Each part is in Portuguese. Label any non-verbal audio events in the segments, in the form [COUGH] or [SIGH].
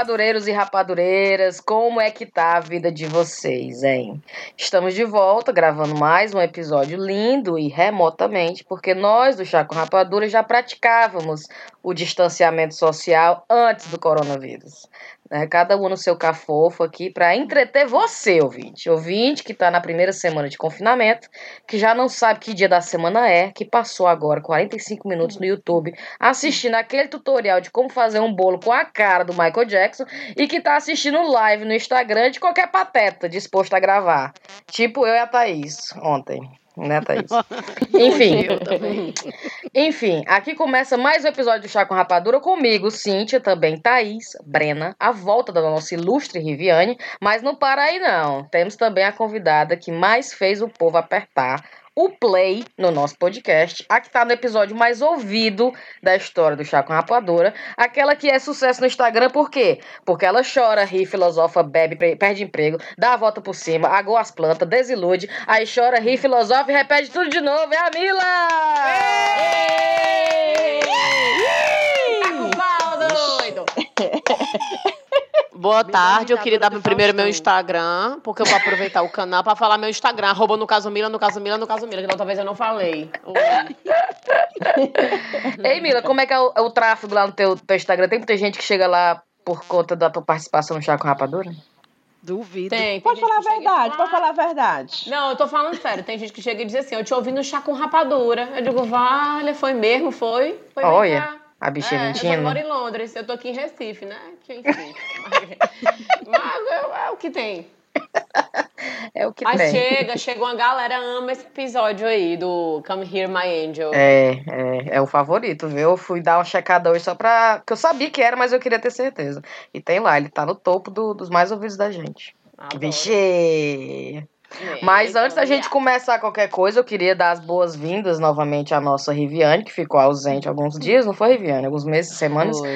rapadureiros e rapadureiras, como é que tá a vida de vocês, hein? Estamos de volta gravando mais um episódio lindo e remotamente, porque nós do Chá com Rapadura já praticávamos o distanciamento social antes do coronavírus né? Cada um no seu cafofo aqui para entreter você, ouvinte. Ouvinte que está na primeira semana de confinamento, que já não sabe que dia da semana é, que passou agora 45 minutos no YouTube assistindo aquele tutorial de como fazer um bolo com a cara do Michael Jackson e que está assistindo live no Instagram de qualquer pateta disposto a gravar. Tipo eu e a Thaís ontem né, Thaís? [LAUGHS] Enfim. Enfim, aqui começa mais um episódio do Chá com Rapadura comigo, Cíntia, também Thaís, Brena, a volta da nossa ilustre Riviane, mas não para aí não. Temos também a convidada que mais fez o povo apertar o play no nosso podcast, a que está no episódio mais ouvido da história do Chá com Rapadura, aquela que é sucesso no Instagram, por quê? Porque ela chora, ri, filosofa, bebe, perde emprego, dá a volta por cima, agoa as plantas, desilude, aí chora, ri, filosofa e repete tudo de novo. É a Mila! Ei! Ei! Tá com pau, doido! [LAUGHS] Boa tarde, eu queria dar primeiro meu Instagram, porque eu vou aproveitar o canal para falar meu Instagram, arroba no caso Mila, no caso Mila, no caso Mila, que talvez eu não falei. [LAUGHS] Ei, Mila, como é que é o, é o, tráfego lá no teu, teu Instagram? Tem muita gente que chega lá por conta da tua participação no Chá com Rapadura? Duvido. Tem, tem pode falar a verdade, pode falar a verdade. Não, eu tô falando sério. Tem gente que chega e diz assim: Eu te ouvi no chá com rapadura. Eu digo, vale, foi mesmo, foi. Foi Olha. A bicha é, mentindo. Eu moro em Londres, eu tô aqui em Recife, né? Que enfim. mas é, é, o que tem. [LAUGHS] É o que Mas tem. chega, chega uma galera ama esse episódio aí do Come Here My Angel. É, é, é o favorito, viu? Eu fui dar uma checada hoje só pra. que eu sabia que era, mas eu queria ter certeza. E tem lá, ele tá no topo do, dos mais ouvidos da gente. Vixe! Mas antes da gente começar qualquer coisa, eu queria dar as boas-vindas novamente à nossa Riviane, que ficou ausente alguns dias, não foi, Riviane? Alguns meses, semanas. Foi.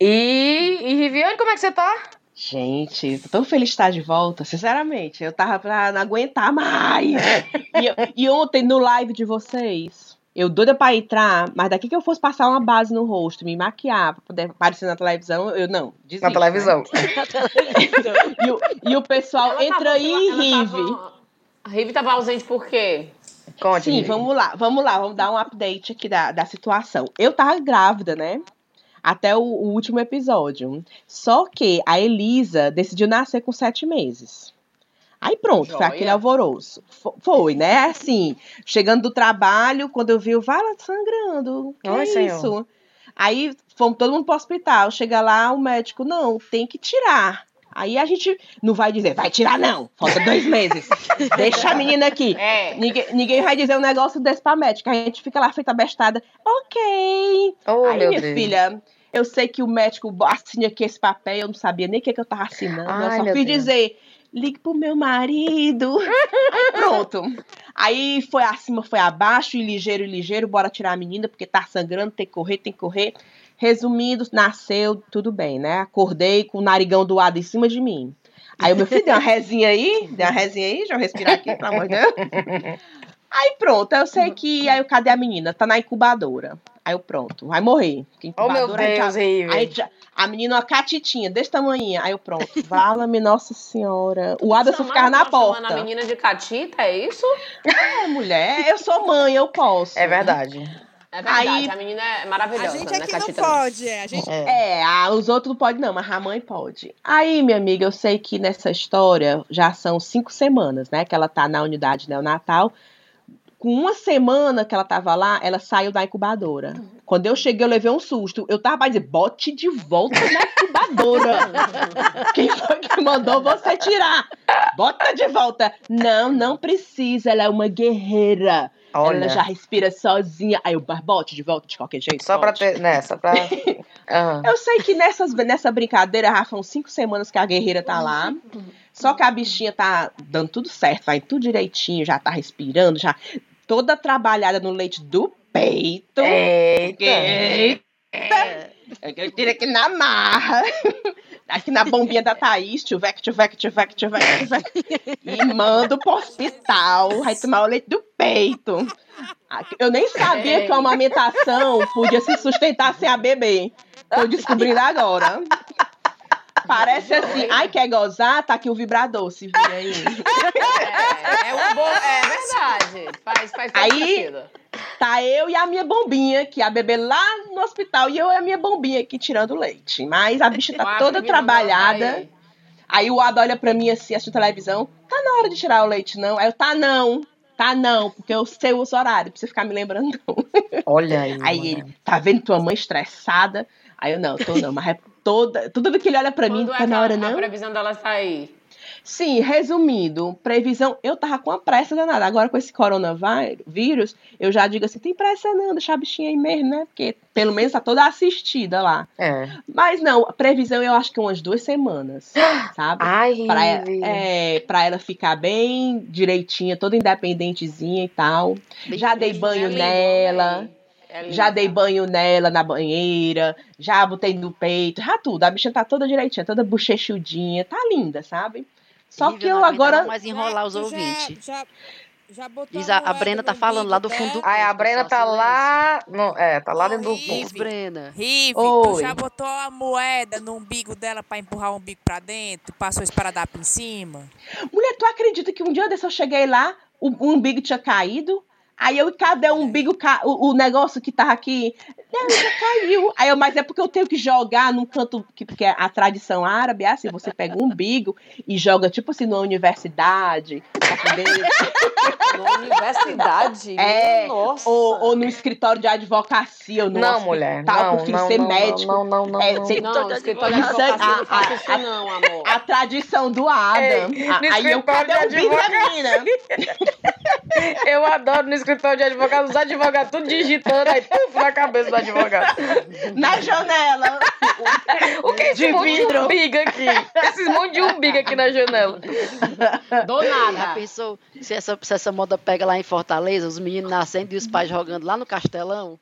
E, e Riviane, como é que você tá? Gente, tô tão feliz de estar de volta, sinceramente. Eu tava pra não aguentar mais. [LAUGHS] e, e ontem, no live de vocês, eu doida pra entrar, mas daqui que eu fosse passar uma base no rosto, me maquiar pra poder aparecer na televisão, eu não, desisto, Na televisão. [LAUGHS] Né? e, o, e o pessoal ela entra aí e rive. A Rive tava ausente por quê? Conte, Sim, Rive. vamos lá, vamos lá, vamos dar um update aqui da, da situação. Eu tava grávida, né? Até o, o último episódio. Só que a Elisa decidiu nascer com sete meses. Aí pronto, Joia. foi aquele alvoroço. Foi, né? Assim, chegando do trabalho, quando eu vi o Vala sangrando. Que Oi, é senhor. isso? Aí fomos todo mundo pro hospital. Chega lá, o médico, não, tem que tirar. Aí a gente não vai dizer, vai tirar não, falta dois [LAUGHS] meses. Deixa a menina aqui. É. Ninguém, ninguém vai dizer um negócio desse pra médica. A gente fica lá feita bestada. Ok. Oh, Aí, minha Deus. filha, eu sei que o médico assina aqui esse papel, eu não sabia nem o que, que eu tava assinando. Ai, eu só fui Deus. dizer, ligue pro meu marido. Aí [LAUGHS] pronto. Aí foi acima, foi abaixo, e ligeiro, e ligeiro, bora tirar a menina, porque tá sangrando, tem que correr, tem que correr. Resumindo, nasceu, tudo bem, né? Acordei com o narigão doado em cima de mim. Aí o meu filho deu uma rezinha aí, deu uma rezinha aí, deixa eu respirar aqui, pelo amor de Deus. Aí pronto, eu sei que. Aí eu, cadê a menina? Tá na incubadora. Aí eu, pronto, vai morrer. Oh, meu Deus, aí, aí já, a menina, uma catitinha, desse tamanho. Aí eu, pronto, vala-me Nossa Senhora. O Aderson ficava na porta. a menina de catita, é isso? É, mulher, eu sou mãe, eu posso. É verdade. É verdade, aí, a menina é maravilhosa. A gente aqui né, não pode, é. A gente... é, é os outros não podem não, mas a mãe pode. Aí, minha amiga, eu sei que nessa história já são cinco semanas, né, que ela tá na unidade neonatal. Com uma semana que ela tava lá, ela saiu da incubadora. Quando eu cheguei, eu levei um susto. Eu tava pra dizer, bote de volta na incubadora. [LAUGHS] Quem foi que mandou você tirar? Bota de volta. Não, não precisa. Ela é uma guerreira. Olha. Ela já respira sozinha. Aí o barbote de volta de qualquer jeito. Só bote. pra ter. Né, só pra. Uhum. [LAUGHS] Eu sei que nessas, nessa brincadeira já são cinco semanas que a guerreira tá lá. Só que a bichinha tá dando tudo certo, vai tudo direitinho, já tá respirando, já toda trabalhada no leite do peito. Eita! Eita! Eu tiro aqui na marra. [LAUGHS] Aqui na bombinha da Thaís, tchuvec, tchuvec, tchuvec, tchuvec, tchuvec. E mando pro hospital. Vai tomar o leite do peito. Eu nem sabia que a amamentação podia se sustentar sem a bebê. Tô descobrindo agora. Parece assim, ai, quer gozar? Tá aqui o vibrador, se vir aí. É, é um bom. É verdade. Faz, faz Aí- sentido. Tá eu e a minha bombinha, que a bebê lá no hospital, e eu e a minha bombinha aqui tirando leite. Mas a bicha tá Quatro toda trabalhada. aí. Aí o Ada olha pra mim assim, assiste televisão. Tá na hora de tirar o leite, não? Aí eu, tá não. Tá não, porque eu sei os horários, pra você ficar me lembrando, não. Olha aí. Aí mulher. ele, tá vendo tua mãe estressada? Aí eu, não, tô não, mas é toda. Tudo que ele olha pra mim, Quando tá é na hora, a, a não? previsão dela sair? Sim, resumindo, previsão, eu tava com a pressa danada. Agora com esse coronavírus, eu já digo assim, tem pressa não, deixar a bichinha aí mesmo, né? Porque pelo menos tá toda assistida lá. É. Mas não, a previsão eu acho que umas duas semanas, [GASPS] sabe? Ai, Pra, é, pra ela ficar bem direitinha, toda independentezinha e tal. Já dei banho É lindo, nela. É. Já dei banho nela na banheira, já botei no peito, já tudo. A bichinha tá toda direitinha, toda bochechudinha, tá linda, sabe? Só Lívia, que eu agora. mais enrolar os já- ouvintes. Já, já botou Diz a- a Brena tá falando lá do fundo do-? Ai, a Brena tá silêncio. lá. No, é, tá lá dentro do Horrível. Diz, Brena. Rive, Oi. tu já botou a moeda no umbigo dela pra empurrar o umbigo pra dentro? Passou esparadrapo em cima? Mulher, tu acredita que um dia desse eu cheguei lá, o, o umbigo tinha caído? Aí eu, cadê o umbigo, ca- o, o negócio que tava aqui? Não, já caiu. Aí eu, mas é porque eu tenho que jogar num canto, que, porque a tradição árabe é assim, você pega um umbigo e joga, tipo assim, numa universidade, pra poder Na universidade? É, Nossa. ou, ou no escritório de advocacia, ou no Não, mulher. Não, filho não, ser não, médico. Não, não, não. É, não. você- Não, escritório de advocacia a- não faça a- isso a- não, amor. A tradição do Adam. Ei, A- no aí eu, cadê o bico da menina? [LAUGHS] Eu adoro no escritório de advogado, os advogados tudo digitando, aí puf, na cabeça do advogado. Na janela. O que é esse De monte de vidro. umbigo aqui? Esses monte de umbigo aqui na janela. Do Já nada. pensou se essa, se essa moda pega lá em Fortaleza, os meninos nascendo e os pais jogando lá no Castelão?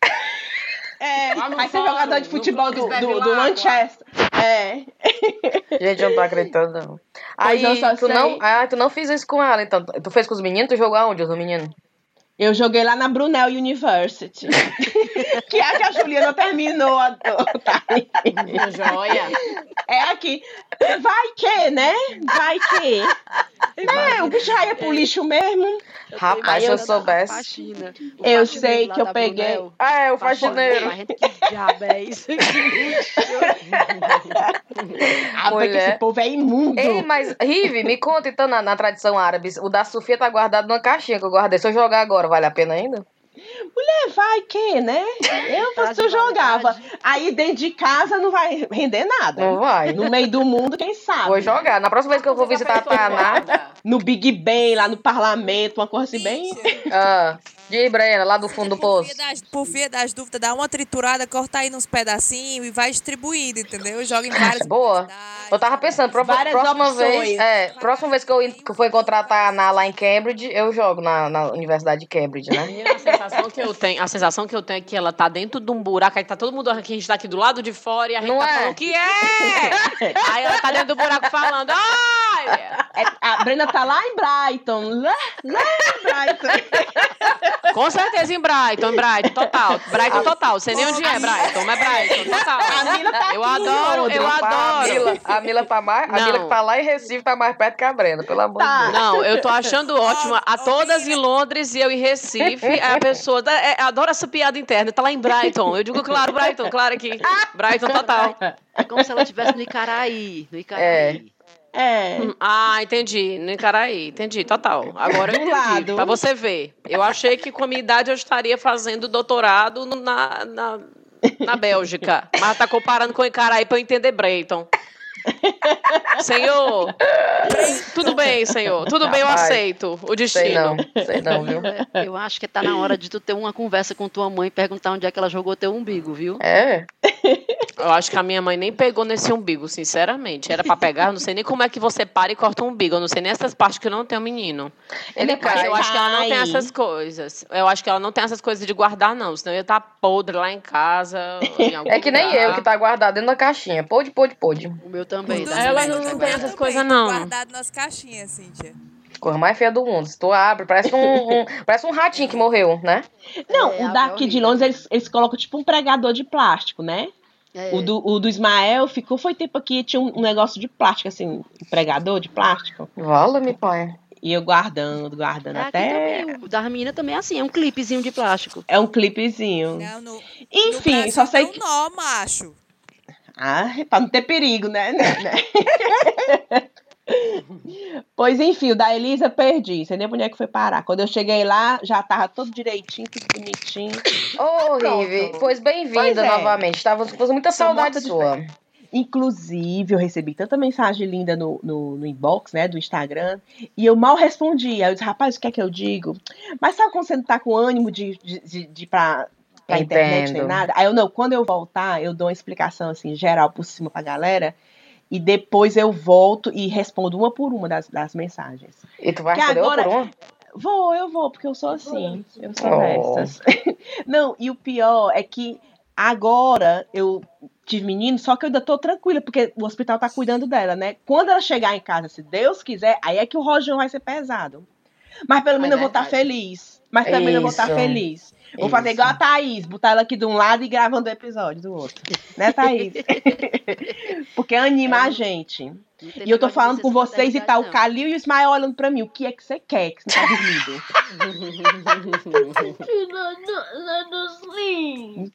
É, aí você é fórum, jogador de no futebol do, do, do. Manchester. É. Gente, eu não tô acreditando, não. Aí, tu não, ah, tu não fez isso com ela, então. Tu fez com os meninos? Tu jogou aonde, os meninos? Eu joguei lá na Brunel University. [LAUGHS] que é a que a Juliana terminou. a- tá. [LAUGHS] Joia. É aqui. Vai que, né? Vai que. [LAUGHS] É, o bicho aí é pro lixo mesmo. Rapaz, Aí se eu eu- soubesse. Eu sei que eu peguei. Brunel. Ah, é, o Faxineiro, faxineiro. Que diabo é isso? Ah, porque [LAUGHS] Mulher. esse povo é imundo. Ei, mas, Rive, me conta então na, na tradição árabe. O da Sofia tá guardado numa caixinha que eu guardei. Se eu jogar agora, vale a pena ainda? É, vai que, né? Eu tu de jogava. Aí dentro de casa não vai render nada. Não vai. No meio do mundo, quem sabe? Vou jogar. Na próxima vez que eu vou visitar a Taná. No Big Ben, lá no parlamento, uma coisa assim bem. Ah, de Brena, lá do fundo do poço. via, das, por via das dúvidas, dá uma triturada, corta aí nos pedacinhos e vai distribuindo, entendeu? Joga em várias Boa. universidades. Eu tava pensando, pro- Várias próxima opções. vez, é, próxima vez que eu, que eu for encontrar a Taná lá em Cambridge, eu jogo na, na Universidade de Cambridge, né? Menina, a sensação que eu tenho, a sensação que eu tenho é que ela tá dentro de um buraco, aí tá todo mundo aqui, a gente tá aqui do lado de fora e a gente Não tá é? falando que é! aí ela tá dentro do buraco falando, olha! É, a Brenda tá lá em Brighton. Lá, lá em Brighton. [LAUGHS] Com certeza em Brighton, em Brighton, total. Brighton total. Sei nem onde é Brighton, mas Brighton, [LAUGHS] total. A Mila tá Eu adoro, Londres. eu Rapaz, A adoro. Mila, a Mila tá mais. A. Mila que tá lá em Recife tá mais perto que a Brenda, pelo amor Tá. de Deus. Não, eu tô achando ótima. A todas em Londres e eu em Recife. A [LAUGHS] pessoa da- é, adora essa piada interna. Tá lá em Brighton. Eu digo, claro, Brighton, claro aqui. Brighton total. É como se ela estivesse no Icaraí. No Icaraí. É. É. Ah, entendi. No Icaraí, entendi, total. Agora eu entendi. Pra você ver. Eu achei que com a minha idade eu estaria fazendo doutorado na, na, na Bélgica. Mas tá comparando com o Icaraí pra eu entender Brighton. Senhor, tudo bem, senhor. Tudo bem, eu aceito o Sei destino. não, sei não, viu? [LAUGHS] Eu acho que tá na hora de tu ter uma conversa com tua mãe e perguntar onde é que ela jogou teu umbigo, viu? É. Eu acho que a minha mãe nem pegou nesse umbigo, sinceramente. Era pra pegar, eu não sei nem como é que você para e corta um umbigo. Eu não sei nem essas partes que não tem o menino. Ele Mas cai. eu acho que ela não tem essas coisas. Eu acho que ela não tem essas coisas de guardar, não. Senão eu ia estar podre lá em casa. Em algum É que nem lugar. eu, que tá guardado dentro da caixinha. Pode, pode, pode. O meu também. Dos Ela não também tem essas coisas, não. Guardado nas caixinhas, Cíntia. Coisa mais feia do mundo. Se tu abre, parece um, [LAUGHS] um- parece um ratinho que morreu, né? Não, É, o daqui de horrível. Londres, eles, eles colocam tipo um pregador de plástico, né? É. O do, o do Ismael ficou, foi tempo aqui, tinha um, um negócio de plástico, assim, um pregador de plástico. Vala-me, pai. E eu guardando, guardando É, até. também, o da menina também é assim, é um clipezinho de plástico. É um clipezinho. Não, no, Enfim, no só sei não que. nó, macho. Ah, pra não ter perigo, né? [LAUGHS] né, pois enfim, o da Elisa perdi. Sei nem onde é que foi parar. Quando eu cheguei lá, já tava tudo direitinho, tudo bonitinho. Ô. Rive, pois bem-vinda é. novamente. Tava com muita saudade sua. Inclusive, eu recebi tanta mensagem linda no, no, no inbox, né, do Instagram, e eu mal respondi. Aí eu disse, rapaz, o que é que eu digo? Mas sabe quando você não tá com ânimo de, de, de, de ir pra, pra internet nem Entendo. nada? Aí eu, não, quando eu voltar, eu dou uma explicação, assim, geral por cima pra galera, e depois eu volto e respondo uma por uma das, das mensagens. E tu vai Que responder uma agora- por uma? Vou, eu vou, porque eu sou assim. Eu sou Oh. dessas. [LAUGHS] Não, e o pior é que agora eu tive menino, só que eu ainda tô tranquila, porque o hospital tá cuidando dela, né? Quando ela chegar em casa, se Deus quiser, aí é que o rojão vai ser pesado. Mas pelo É menos eu vou estar verdade. feliz. Mas também eu vou estar Isso. feliz. Vou fazer igual a Thaís, botar ela aqui de um lado e gravando o episódio do outro. Né, Thaís? [LAUGHS] porque anima a gente. E eu tô falando com vocês e tá o não. Calil e o Ismael olhando pra mim. O que é que você quer que você tá dormindo?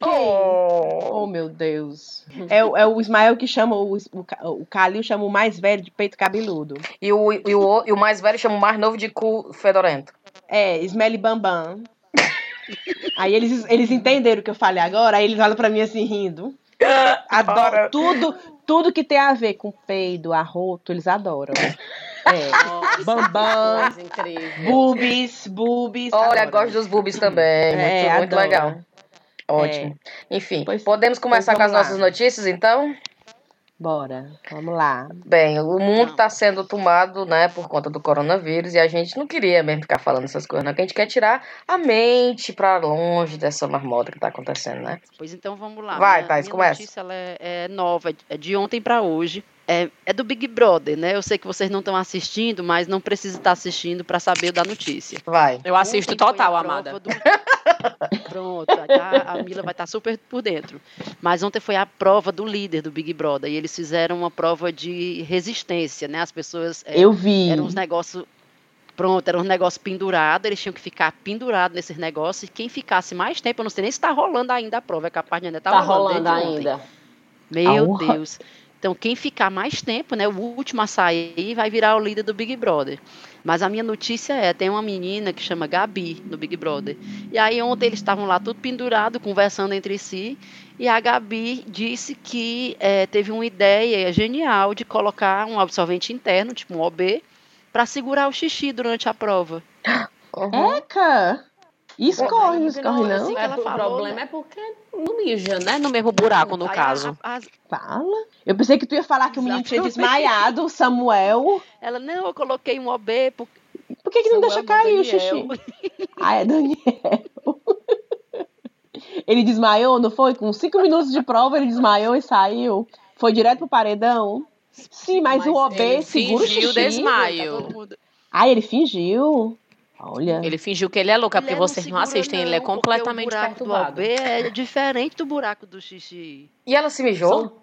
[LAUGHS] Oh. Oh, meu Deus. É, o- é o Ismael que chama, o, o, o Calil chama o mais velho de peito cabeludo. E, o, e, o, e o mais velho chama o mais novo de cu fedorento. É, Smelly Bambam. Aí eles, eles entenderam o que eu falei agora, aí eles olham pra mim assim, rindo. [LAUGHS] Adoro tudo, tudo que tem a ver com peido, arroto, eles adoram. É, Nossa, Bambam. boobies, boobies. Olha, adoram. gosto dos boobies também. Muito, É, muito legal. Ótimo. Enfim, Pois- podemos começar pois com as lá. nossas notícias, então? Bora, vamos lá. Bem, o mundo está sendo tomado, né, por conta do coronavírus e a gente não queria mesmo ficar falando essas coisas, não. Que a gente quer tirar a mente pra longe dessa marmota que tá acontecendo, né? Pois então vamos lá. Vai, minha, Thais, minha começa. notícia ela é, é nova, é de ontem para hoje. É, é do Big Brother, né? Eu sei que vocês não estão assistindo, mas não precisa estar assistindo para saber da notícia. Vai. Eu assisto total, amada. do- [LAUGHS] Pronto, tá? a Mila vai estar super por dentro. Mas ontem foi a prova do líder do Big Brother e eles fizeram uma prova de resistência, né? As pessoas é, Eu vi. eram uns negócios pronto, eram uns negócios pendurados, eles tinham que ficar pendurados nesses negócios e quem ficasse mais tempo, eu não sei nem se está rolando ainda a prova, é capaz de ainda estar Tá rolando, rolando desde ontem. ainda. Meu. Deus. Então, quem ficar mais tempo, né, o último a sair, vai virar o líder do Big Brother. Mas a minha notícia é, tem uma menina que chama Gabi no Big Brother. E aí ontem eles estavam lá tudo pendurado, conversando entre si, e a Gabi disse que eh, teve uma ideia genial de colocar um absorvente interno, tipo um OB, para segurar o xixi durante a prova. [GASPS] Uhum. Eca! Escorre, não escorre não? Assim que É, o problema né? é porque não mija, né? No mesmo buraco, no Aí a- caso. a- as- Fala. Eu pensei que tu ia falar que o menino tinha desmaiado, o Samuel. ela, não, eu coloquei um OB porque Por que, que não deixa cair o xixi? Ah, é Daniel. Ele desmaiou, não foi? Com cinco minutos de prova, ele desmaiou e saiu. Foi direto pro paredão. Sim, mas, o OB segura o fingiu xixi. desmaio. Tá Ah, ele fingiu? Olha. Ele fingiu que ele é louco, é porque Mulher, vocês não assistem, ele é não, completamente o buraco perturbado. do OB é diferente do buraco do xixi. E ela se mijou?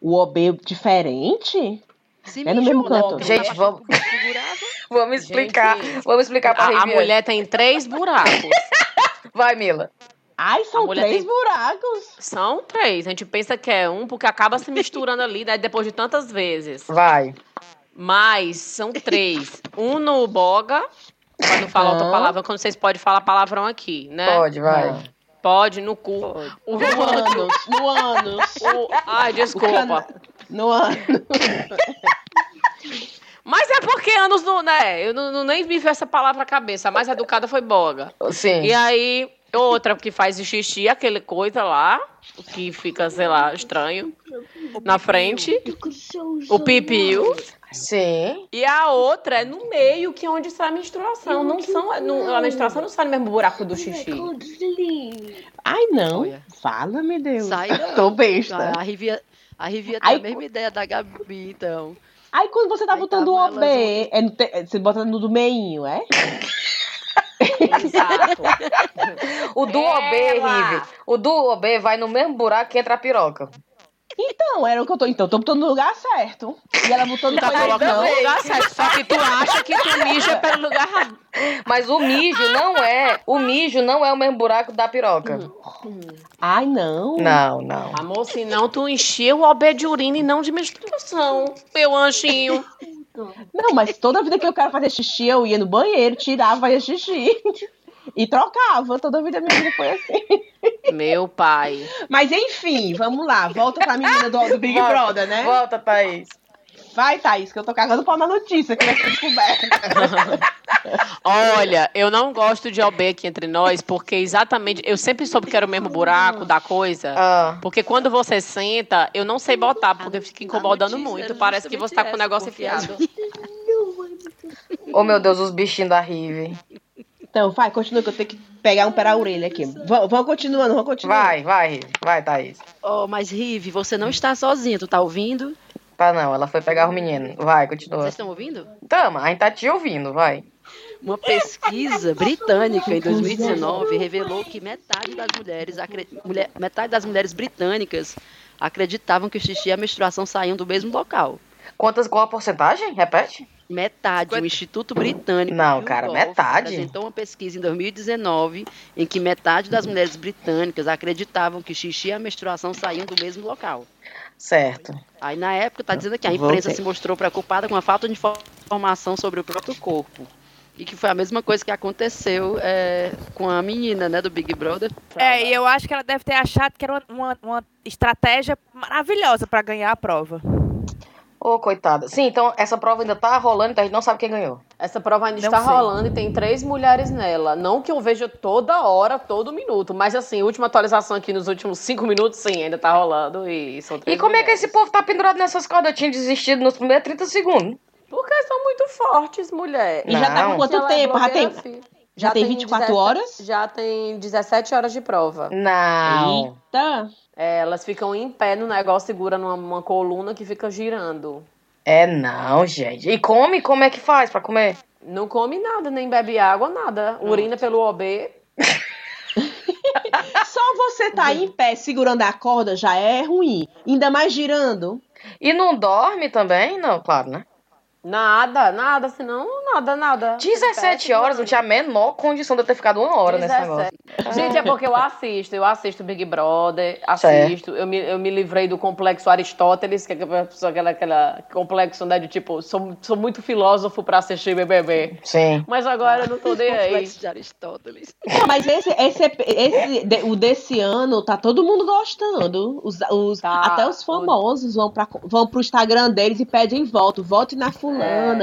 O OB diferente? Se É no mesmo canto. Gente, não vamos-. [LAUGHS] Vamos explicar. Gente, Vamos explicar pra A, a mulher tem três buracos. [LAUGHS] Vai, Mila. Ai, são três tem- buracos. São três. A gente pensa que é um, porque acaba se misturando ali, né, depois de tantas vezes. Vai. Mas são três. Um no boga, pra não falar outra palavra, quando vocês podem falar palavrão aqui, né? Pode, vai. Ah. Pode, no cu. O No ânus, no ânus. o- Ai, desculpa. No ânus. Mas é porque anos não, né? Eu não, não- nem me veio essa palavra à cabeça. A mais educada foi boga. Sim. E aí, outra que faz o xixi, aquele coisa lá, que fica, sei lá, estranho, na frente. O pipiu. Sim. E a outra é no meio, que é onde sai a menstruação. Não são, não- a menstruação não sai no mesmo buraco do xixi. Ai, não. Olha. Fala-me, Deus. Sai. [LAUGHS] Tô besta. A Rivia, a Rivia tem Ai, a mesma ideia da Gabi, então. Aí quando você tá Aí botando o OB, elas é no te- você bota no do meinho, é? [LAUGHS] Exato. [LAUGHS] O do OB. Rive. O do OB vai no mesmo buraco que entra a piroca. Então, era o que eu tô. Então, tô botando no lugar certo. E ela botou no Tu tá colocando no lugar certo. Só que tu acha que tu mija pelo lugar errado. Mas o mijo não é. O mijo não é o mesmo buraco da piroca. Ai, não. Não, não. Amor, senão tu enchia o OB de urina e não de menstruação. Meu anjinho. [LAUGHS] Não, mas toda vida que eu quero fazer xixi, eu ia no banheiro, tirava, fazia xixi. E trocava. Toda vida minha vida foi assim. Meu pai. Mas enfim, vamos lá. Volta pra menina do, do Big Volta, Brother, né? Volta, Thaís. Vai, Thaís, que eu tô cagando pau na notícia que vai ser descoberta. [LAUGHS] Olha, eu não gosto de OB aqui entre nós, porque exatamente. Eu sempre soube que era o mesmo buraco da coisa. Ah, Porque quando você senta, eu não sei botar, porque fica incomodando notícia muito. Parece que você tá com o negócio enfiado. [LAUGHS] oh meu Deus, os bichinhos da Rive. Então, vai, continua que eu tenho que pegar um pé a orelha aqui. Vamos continuando, vamos continuando. Vai, vai, Rive. Vai, Thaís. Oh, mas Rive, você não está sozinha, tu tá ouvindo? Tá não, ela foi pegar os meninos. Vai, continua. Vocês estão ouvindo? Tamo, a gente tá te ouvindo, vai. Uma pesquisa britânica em 2019 revelou que metade das mulheres, acre- mulher- metade das mulheres britânicas acreditavam que o xixi e a menstruação saíam do mesmo local. Quantas, qual a porcentagem? Repete. Metade, o Instituto Britânico Não, cara, metade? apresentou uma pesquisa em 2019 em que metade das mulheres britânicas acreditavam que xixi e a menstruação saíam do mesmo local. Certo. Aí na época tá dizendo que a Voltei. imprensa se mostrou preocupada com a falta de informação sobre o próprio corpo. E que foi a mesma coisa que aconteceu é, com a menina, né, do Big Brother. É, e eu acho que ela deve ter achado que era uma, uma, uma estratégia maravilhosa pra ganhar a prova. Ô, coitada. Sim, então essa prova ainda tá rolando, então a gente não sabe quem ganhou. Essa prova ainda Não está sei. rolando e tem três mulheres nela. Não que eu veja toda hora, todo minuto. Mas assim, última atualização aqui nos últimos cinco minutos, sim, ainda tá rolando. E são E três como é que mulheres. esse povo tá pendurado nessas cordas? Eu tinha desistido nos primeiros 30 segundos. Porque são muito fortes, mulher. E já tá com quanto Ela é tempo? Já tem, fi. já tem 24 17 horas? Já tem 17 horas de prova. Não. Eita. É, elas ficam em pé no negócio, segura numa uma coluna que fica girando. É não, gente. E come? Como é que faz pra comer? Não come nada, nem bebe água, nada. Urina pelo OB. [LAUGHS] Só você tá em pé segurando a corda já é ruim. Ainda mais girando. E não dorme também? Não, claro, né? Nada, nada, senão nada, nada. 17 Pé, horas, não tinha a menor condição de eu ter ficado uma hora nesse 17. negócio. Gente, é porque eu assisto, eu assisto Big Brother, assisto, eu me, eu me livrei do complexo Aristóteles, que é aquela, pessoa- aquela, complexo, né, de tipo, sou, sou muito filósofo pra assistir BBB. Sim. Mas agora eu não tô nem [LAUGHS] aí. Complexo de Aristóteles. Mas esse, esse, esse de- o desse ano tá todo mundo gostando. Os, os- Tá. Até os famosos vão, pra, vão pro Instagram deles e pedem voto. Vote na fulana,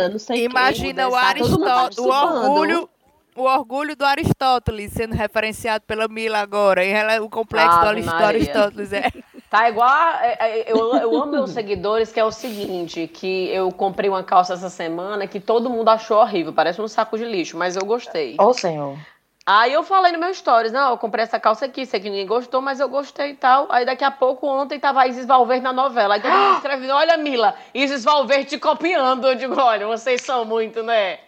não sei Imagina quem. o Tá Aristóteles, o orgulho, o orgulho do Aristóteles sendo referenciado pela Mila agora. E ela, o complexo do, Ave do Maria. Aristóteles é. [LAUGHS] Tá igual. a- é, é, Eu, eu amo meus seguidores, que é o seguinte: que eu comprei uma calça essa semana que todo mundo achou horrível, parece um saco de lixo, mas eu gostei. Ô, senhor. Aí eu falei no meu stories, não, eu comprei essa calça aqui, sei que ninguém gostou, mas eu gostei e tal. Aí daqui a pouco, ontem, tava a Isis Valverde na novela. Aí todo mundo [GASPS] escrevendo, olha, Mila, Isis Valverde te copiando. Eu digo, olha, vocês são muito, né?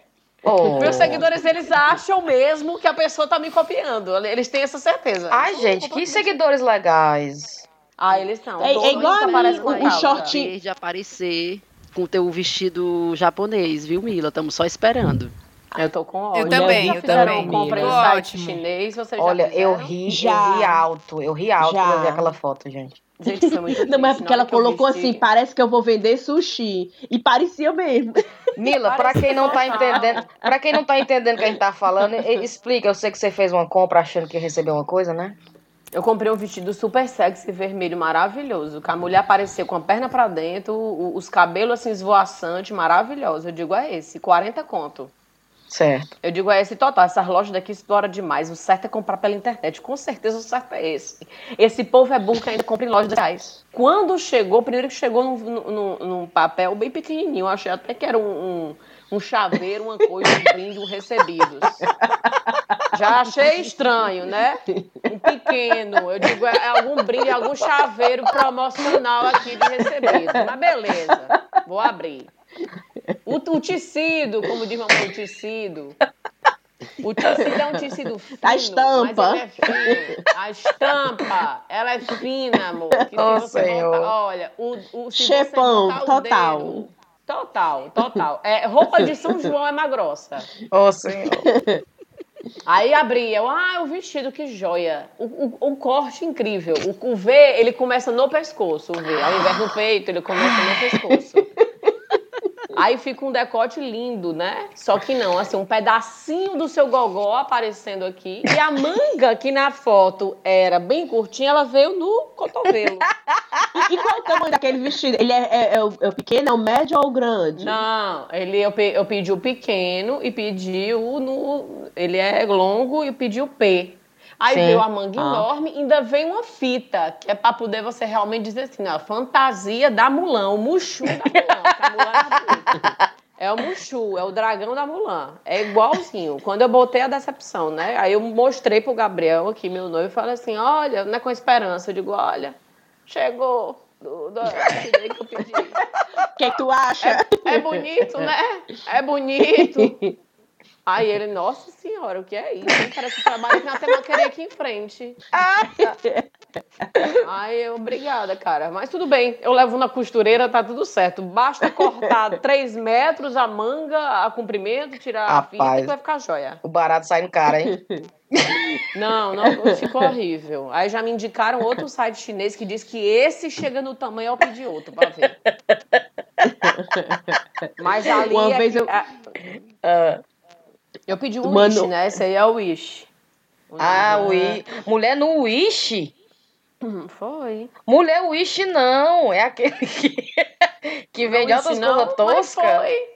Ô. Meus seguidores, eles acham mesmo que a pessoa tá me copiando. Eles têm essa certeza. Ai, gente, que seguidores legais. Ah, eles são. É- é igual a mim, o- o short- De aparecer com o teu vestido japonês, viu, Mila? Estamos só esperando. Eu tô com ódio. Eu também, Já eu também, compra em site Ótimo. chinês, vocês já Olha, eu ri, Já. eu ri alto. Eu ri alto Já. quando eu vi aquela foto, gente. Gente, foi muito [LAUGHS] Não, mas é porque ela colocou assim, parece que eu vou vender sushi. E parecia mesmo. Mila, pra Parece quem não tá entendendo, para quem não tá entendendo o que a gente tá falando, e- explica. Eu sei que você fez uma compra achando que ia receber uma coisa, né? Eu comprei um vestido super sexy, vermelho, maravilhoso. Que a mulher apareceu com a perna pra dentro, os cabelos assim esvoaçantes, maravilhoso. Eu digo, é esse, 40 conto. Certo. Eu digo, é esse total. Essas lojas daqui exploram demais. O certo é comprar pela internet. Com certeza o certo é esse. Esse povo é burro que ainda compra em lojas reais. Quando chegou, primeiro que chegou num, num- num papel bem pequenininho. Eu achei até que era um, um, um chaveiro, uma coisa, um brinde, um recebidos. Já achei estranho, né? Um pequeno. Eu digo, é algum brinde, algum chaveiro promocional aqui de recebidos. Mas beleza, vou abrir. O, o tecido, como diz mamãe, o tecido. O tecido é um tecido [LAUGHS] fino. A estampa. Mas ele é fino. A estampa, ela é fina, amor. Que se Oh, você Senhor. botar- olha, o, o, se Chepão, total. dedo- total, total. É, roupa de São [LAUGHS] João é mais grossa. Ô, senhor. [LAUGHS] Aí abri, eu, ah, o vestido, que joia. O, o, o corte incrível. O, o V, ele começa no pescoço, o V. Ao invés do peito, ele começa no pescoço. Aí fica um decote lindo, né? Só que não, assim, um pedacinho do seu gogó aparecendo aqui. E a manga, que na foto era bem curtinha, ela veio no cotovelo. E qual é o tamanho daquele vestido? Ele é, é- é o, é o pequeno, é o médio ou o grande? Não, ele, eu, pe- eu pedi o pequeno e pedi o no. Ele é longo e pedi o P. Aí Sim. veio a manga Ah. enorme, ainda vem uma fita, que é pra poder você realmente dizer assim, ó, fantasia da Mulan, o Mushu da Mulan, que a Mulan é. É o Mushu, é o dragão da Mulan. É igualzinho. Quando eu botei a decepção, né? Aí eu mostrei pro Gabriel aqui, meu noivo, e falei assim: olha, não é com esperança. Eu digo, olha, chegou do, do, que eu pedi. [LAUGHS] O que, é que tu acha? É bonito, né? É bonito. [LAUGHS] Aí ele, nossa senhora, o que é isso? hein? Parece que até não querer aqui em frente. [LAUGHS] Aí eu, obrigada, cara. Mas tudo bem, eu levo na costureira, tá tudo certo. Basta cortar [LAUGHS] 3 metros a manga, a comprimento, tirar a fita Rapaz. que vai ficar joia. O barato sai no cara, hein? [LAUGHS] Não, não, ficou horrível. Aí já me indicaram outro site chinês que diz que esse chega no tamanho, eu pedi outro pra ver. Mas ali Uma é vez que- eu- Ah, Eu pedi o Mano- Wish, né? Esse aí é o Wish. ah, Uhum. o I... Mulher no Wish? Hum, Foi. Mulher Wish não. É aquele que, [LAUGHS] que vende outras Wish coisas toscas. foi.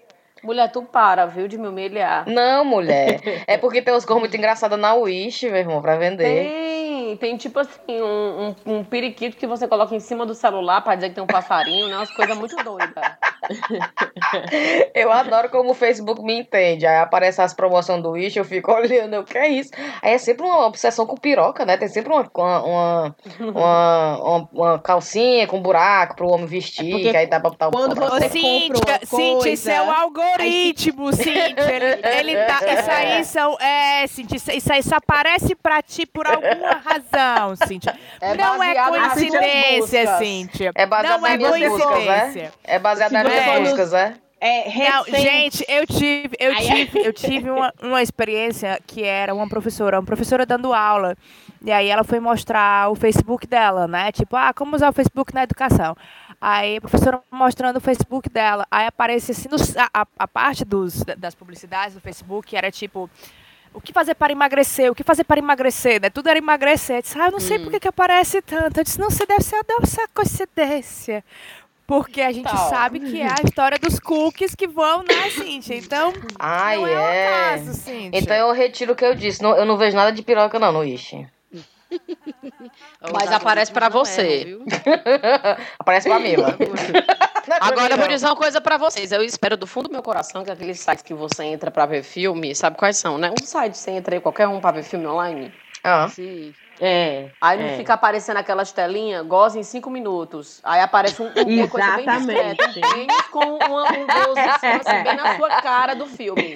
Mulher, tu para, viu, de me humilhar. Não, mulher. É porque tem umas cores muito engraçadas na Wish, meu irmão, pra vender. Tem, tem tipo assim, um, um, um periquito que você coloca em cima do celular pra dizer que tem um passarinho, né? Umas coisas muito doidas. [LAUGHS] Eu adoro como o Facebook me entende. Aí aparece as promoções do Wish, eu fico olhando, o que é isso? Aí é sempre uma obsessão com piroca, né? Tem sempre uma, uma, uma, uma, uma- uma calcinha com buraco pro homem vestir, É que aí dá pra botar o quando Você Cíntia, Cíntia, isso é o algoritmo, [LAUGHS] Cíntia. Ele, ele tá, isso aí são, é, Cíntia, isso, isso aí só aparece pra ti por alguma razão, [LAUGHS] Cíntia. É não é coincidência. Cíntia. É baseado não é nas minhas buscas, né? coincidência. É baseado Se nas no- buscas, é? É Não, gente, eu tive, eu Ai, tive, eu tive uma, uma experiência que era uma professora, uma professora dando aula. E aí ela foi mostrar o Facebook dela, né? Tipo, ah, como usar o Facebook na educação. Aí a professora mostrando o Facebook dela. Aí aparece assim, no, a, a- a parte dos, das publicidades do Facebook era tipo. O que fazer para emagrecer? O que fazer para emagrecer? Né? Tudo era emagrecer. Eu disse, ah, eu não sei por que que aparece tanto. Eu disse, não, você deve ser uma coincidência. Porque a gente Tal. sabe que é a história dos cookies que vão, né, Cíntia? Então, Ai, não é, um é. acaso, Cíntia. Então eu retiro o que eu disse. Não, eu não vejo nada de piroca, não, no Wish. Mas aparece pra você. viu? [LAUGHS] [LAUGHS] Aparece pra mim, lá. Agora eu vou dizer uma coisa pra vocês. Eu espero do fundo do meu coração que aqueles sites que você entra pra ver filme, sabe quais são, né? Um site você entra aí, qualquer um pra ver filme online. Ah, Sim. É. Aí não É. fica aparecendo aquelas telinhas, goza em cinco minutos. Aí aparece um, um uma coisa bem Exatamente. discreta, um com uma, um gozo assim, bem na sua cara do filme.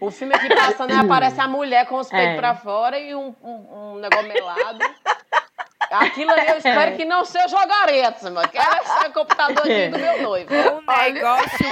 O filme aqui passando, aí aparece a mulher com os peitos É. pra fora e um, um, um negócio melado. Aquilo ali eu espero É. que não seja jogareta, mano. Que é esse computador aqui do meu noivo. [LAUGHS] Um negócio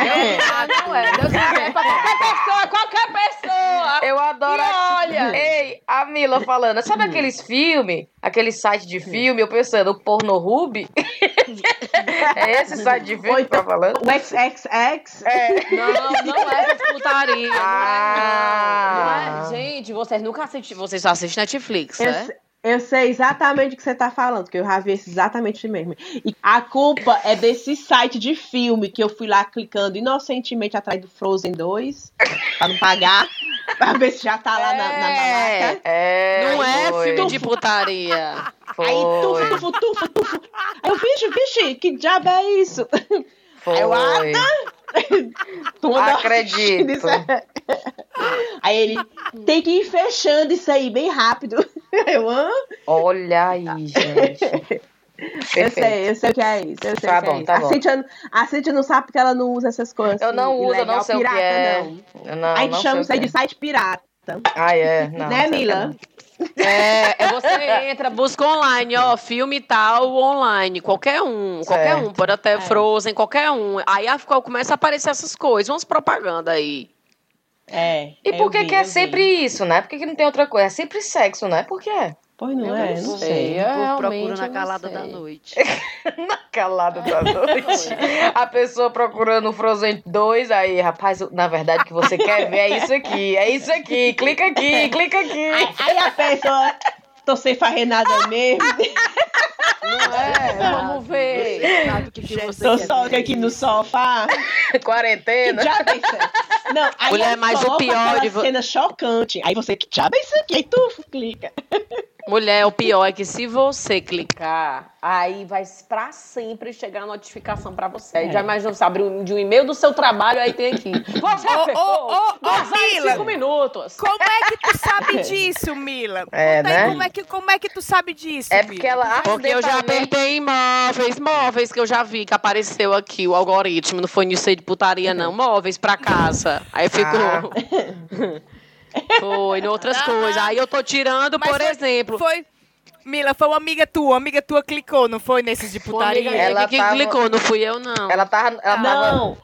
Ah, não é. Deus quiser, pra qualquer pessoa, qualquer pessoa. eu adoro. E olha. Ei, a Mila falando, sabe aqueles filmes, aquele site de filme, eu pensando, o porno Ruby? [LAUGHS] é esse site de filme Ou que tá falando? O XXX. É. Não, não é essa putaria. Ah. Não é, não. Não é. Gente, vocês nunca assistem. Vocês só assistem Netflix, Eu, né? Eu sei exatamente o que você tá falando, porque eu já vi esse exatamente mesmo. E a culpa é desse site de filme que eu fui lá clicando inocentemente atrás do Frozen 2, pra não pagar, [LAUGHS] pra ver se já tá lá na, na, na É. marca. É, Não é foi, filme de putaria. Foi, Aí tufo, tufo, tufo, tufo. Aí eu, vixe, vixe, que diabo é isso? foi. eu, ah, Tu [LAUGHS] mandou Acredito. isso. Aí ele tem que ir fechando isso aí bem rápido. [LAUGHS] Eu, hã? Olha aí, gente. Eu sei, eu sei o que é isso. Eu sei Tá é bom, isso. tá a, bom. Cíntia, a Cíntia não sabe porque ela não usa essas coisas. Eu não uso, eu não sei o que pirata, é. Não. Eu não, a gente não chama isso aí de site pirata. Ah, é. Não, né, isso é Mila? É, é você entra, busca online, ó, filme tal, online, qualquer um, qualquer Certo. um, pode até Frozen, qualquer um. Aí começa a aparecer essas coisas, umas propaganda aí. É. E por que vi, que é eu vi. sempre isso, né? Por que, que não tem outra coisa? É sempre sexo, né? Por quê? Pois não Eu é, não não sei. sei. Eu O povo realmente procura [LAUGHS] na calada da noite. Na calada da noite. A pessoa procurando o Frozen 2, aí, rapaz, na verdade, o que você quer ver é isso aqui, é isso aqui, clica aqui, clica aqui. Aí, aí a pessoa, tô sem fazer nada mesmo, [LAUGHS] Não é? Vamos ver. Que, que você tô ver? aqui no sofá. [LAUGHS] Que Quarentena. diabo é isso? Não, aí Mulher, mas o pior de vo- cena chocante. Aí você, que diabo é isso aqui? Aí tu clica. Mulher, o pior é que se você clicar, aí vai pra sempre chegar a notificação pra você. Aí É. Já imaginou, você abre um, de um e-mail do seu trabalho, aí tem aqui. [LAUGHS] Você Ô, ô, ô, ô, e cinco minutos. Como é que tu sabe [LAUGHS] disso, Mila? É, Conta aí né? como é, que, como é que tu sabe disso, É Mila? porque ela Porque eu já acidentalmente- apertei em móveis, móveis que eu já vi que apareceu aqui o algoritmo. Não foi nisso aí de putaria, não. Móveis pra casa. Aí ficou. Ah. [LAUGHS] Foi, em outras coisas. Aí eu tô tirando, Mas por foi- exemplo. Foi. Mila, foi uma amiga tua, uma amiga tua clicou, não foi nesses de putaria? Ela que tava- clicou, não fui eu, não. Ela tava, ela tava Não,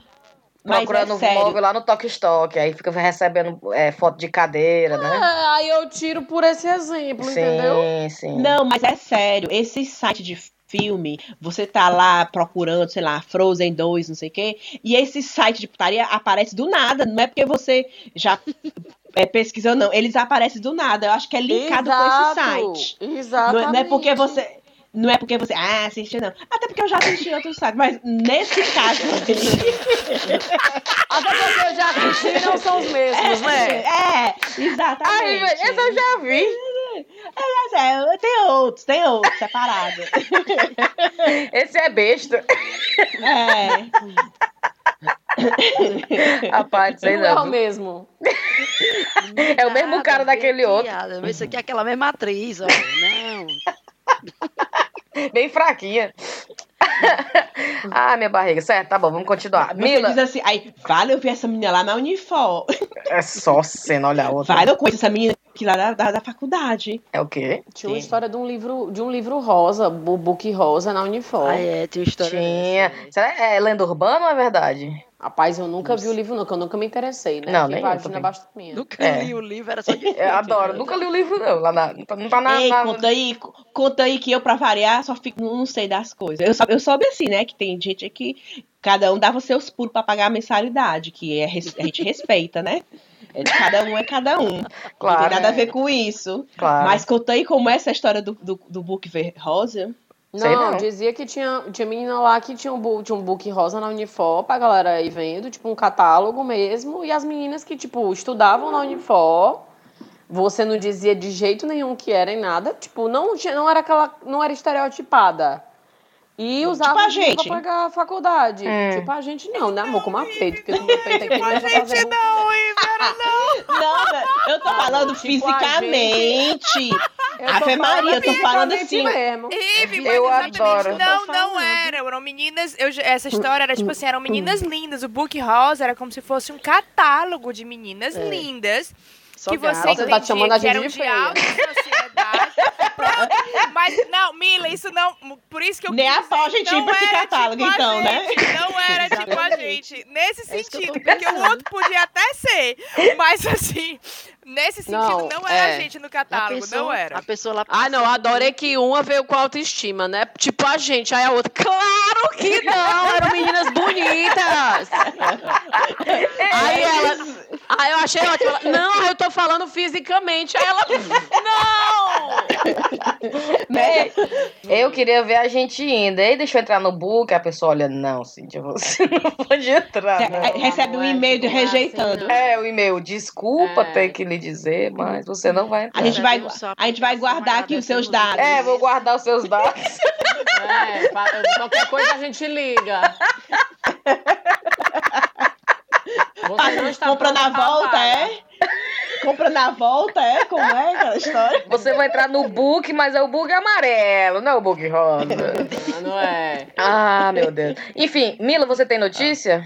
mas procurando é um sério. móvel lá no Toque Stock, aí fica recebendo é, foto de cadeira, né? É, aí eu tiro por esse exemplo, entendeu? Sim, sim. Não, mas é sério, esse site de filme, você tá lá procurando, sei lá, Frozen 2, não sei o quê, e esse site de putaria aparece do nada, não é porque você já é, pesquisou, não, eles aparecem do nada, eu acho que é linkado com esse site. Exatamente. é- não é porque você... Não é porque você, ah, assistiu, não. Até porque eu já assisti outro site, mas nesse caso. [LAUGHS] Até porque eu já assisti não são os mesmos, né? É, exatamente. Ai, essa eu já vi. Mas é, tem outros, tem outros separados. [LAUGHS] Esse é besta. É. [LAUGHS] Rapaz, sei Não é o mesmo. É o mesmo cara a daquele outro. piada. Isso aqui é aquela mesma atriz, ó. Não. Bem fraquinha. ah, minha barriga. Certo, tá bom, vamos continuar. Você Mila, diz assim, aí, vale eu ver essa menina lá na Unifor. é só cena, olha a outra. Vale eu conheço essa menina aqui lá da, da, da faculdade. É o quê? Tinha uma Sim. história de um livro, de um livro rosa, o book rosa na Unifor. Ah, é, uma história Tinha. dessa, é. Será que é lenda urbana ou é verdade? Rapaz, eu nunca vi o livro, não, que eu nunca me interessei, né? Não, Porque nem vagina basta minha. Nunca É. li o livro, era só de [LAUGHS] Eu adoro. Nunca li o livro, não. Lá na, não tá- não tá na. Ei, na- conta aí, co- conta aí que eu, pra variar, só fico, não sei das coisas. Eu, sou- eu soube assim, né, que tem gente que cada um dava seus pulos pra pagar a mensalidade, que é, a gente respeita, né? É, cada um é cada um. Não Claro. tem nada a ver com isso. Claro. Mas conta aí como é essa história do, do, do book ver rosa. Não, não. dizia que tinha, tinha menina lá que tinha um, tinha um book rosa na Unifor pra galera ir vendo, tipo um catálogo mesmo. E as meninas que, tipo, estudavam na Unifor, você não dizia de jeito nenhum que era em nada. Tipo, não, tinha, não era aquela. não era estereotipada. E usava a o dinheiro gente. pra pagar a faculdade. Hum. Tipo, a gente não, né, amor? Com uma peito, porque com meu peito aqui A gente não, Ivera, não. Não, eu tô falando tipo, a fisicamente. Ave Maria, eu tô falando assim. mesmo. Ive, mas Eu exatamente. adoro. Não, não era. Eram meninas. Eu, essa história era tipo assim: eram meninas lindas. O book rosa era como se fosse um catálogo de meninas É. lindas. Só que você Você tá entendia chamando a que eram gente de de feia. alta sociedade. Pronto. [LAUGHS] Mas, não, Mila, isso não. Por isso que eu Nem quis a pau a dizer, gente não ir pra esse catálogo, tipo a então, né? Não era tipo a Exatamente. gente. Nesse É sentido, porque o outro podia até ser. Mas, assim, nesse sentido, Não, não, era é. a gente no A catálogo. pessoa, não era. A pessoa lá Ah, não, adorei que uma veio com autoestima, né? Tipo a gente, aí a outra, claro que [LAUGHS] não, eram meninas bonitas. Aí ela, aí eu achei ótimo, ela, não, eu tô falando fisicamente. Aí ela, não! Né? [LAUGHS] Eu queria ver a gente indo. Aí deixa eu entrar no book, a pessoa olha, não, Cíntia, você [LAUGHS] não pode entrar, Re- não. recebe um não é, e-mail é rejeitando. assim. É, o e-mail, desculpa É. ter que lhe dizer, mas você não vai A entrar. gente vai, a gente vai guardar aqui os seus dados. É, vou guardar os seus dados. [LAUGHS] É, qualquer coisa a gente liga. Você não está Compra na volta, é? Compra na volta, é? Como é aquela história? Você vai entrar no book, mas é o book amarelo, não é o book rosa. Ah, Não é? Ah, meu Deus. Enfim, Mila, você tem notícia?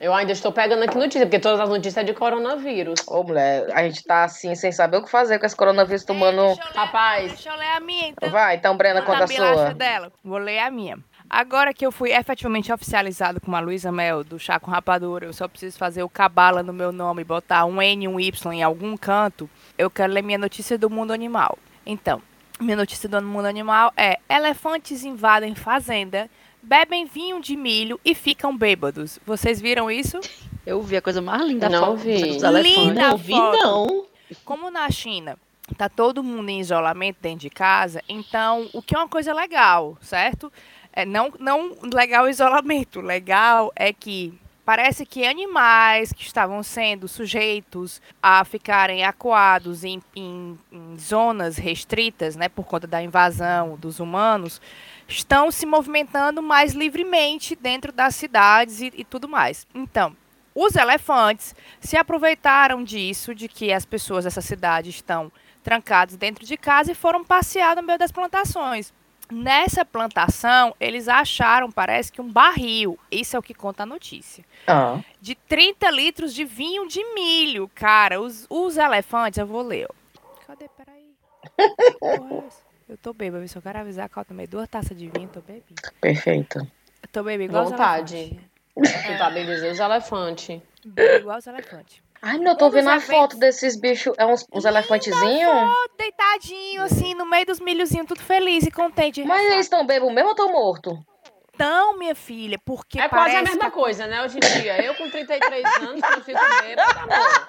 Eu ainda estou pegando aqui notícia, porque todas as notícias é de coronavírus. Ô, mulher, a gente tá assim, sem saber o que fazer com esse coronavírus tomando. Deixa eu ler- Rapaz. Deixa eu ler a minha, então. Vai, então, Brena, conta a sua. dela. Vou ler a minha. Agora que eu fui efetivamente oficializado com a Luísa Mel do Chá com Rapadura, eu só preciso fazer o cabala no meu nome, botar um N e um Y em algum canto, eu quero ler minha notícia do mundo animal. Então, minha notícia do mundo animal é: elefantes invadem fazenda, bebem vinho de milho e ficam bêbados. Vocês viram isso? Eu vi a coisa mais linda Não foto vi. Linda. Não vi, foto. não. Como na China tá todo mundo em isolamento dentro de casa, então o que é uma coisa legal, certo? É não, não legal o [LAUGHS] isolamento, legal é que parece que animais que estavam sendo sujeitos a ficarem acuados em, em- em zonas restritas, né, por conta da invasão dos humanos, estão se movimentando mais livremente dentro das cidades e, e tudo mais. Então, os elefantes se aproveitaram disso, de que as pessoas dessa cidade estão trancadas dentro de casa e foram passear no meio das plantações. Nessa plantação, eles acharam, parece que um barril, isso é o que conta a notícia, Ah, de 30 litros de vinho de milho. Cara, os, os elefantes, eu vou ler. ó. Cadê? Peraí. [LAUGHS] Porra, é essa? Eu tô bêbada, eu só quero avisar que eu tomei duas taças de vinho, tô bebendo. perfeito. Eu tô bebendo igual Vontade. os elefantes. Tu tá bem dizer os elefantes. Bebo igual os elefantes. Ai, meu, eu tô Um vendo a eventos- foto desses bichos. É uns, uns elefantezinhos? Deitadinho, assim, no meio dos milhozinhos, tudo feliz e contente. Mas eles estão bebos mesmo ou estão mortos? Não, minha filha, porque É quase a mesma que coisa, né? Hoje em dia. Eu com 33 anos, quando fico bêbada, amor.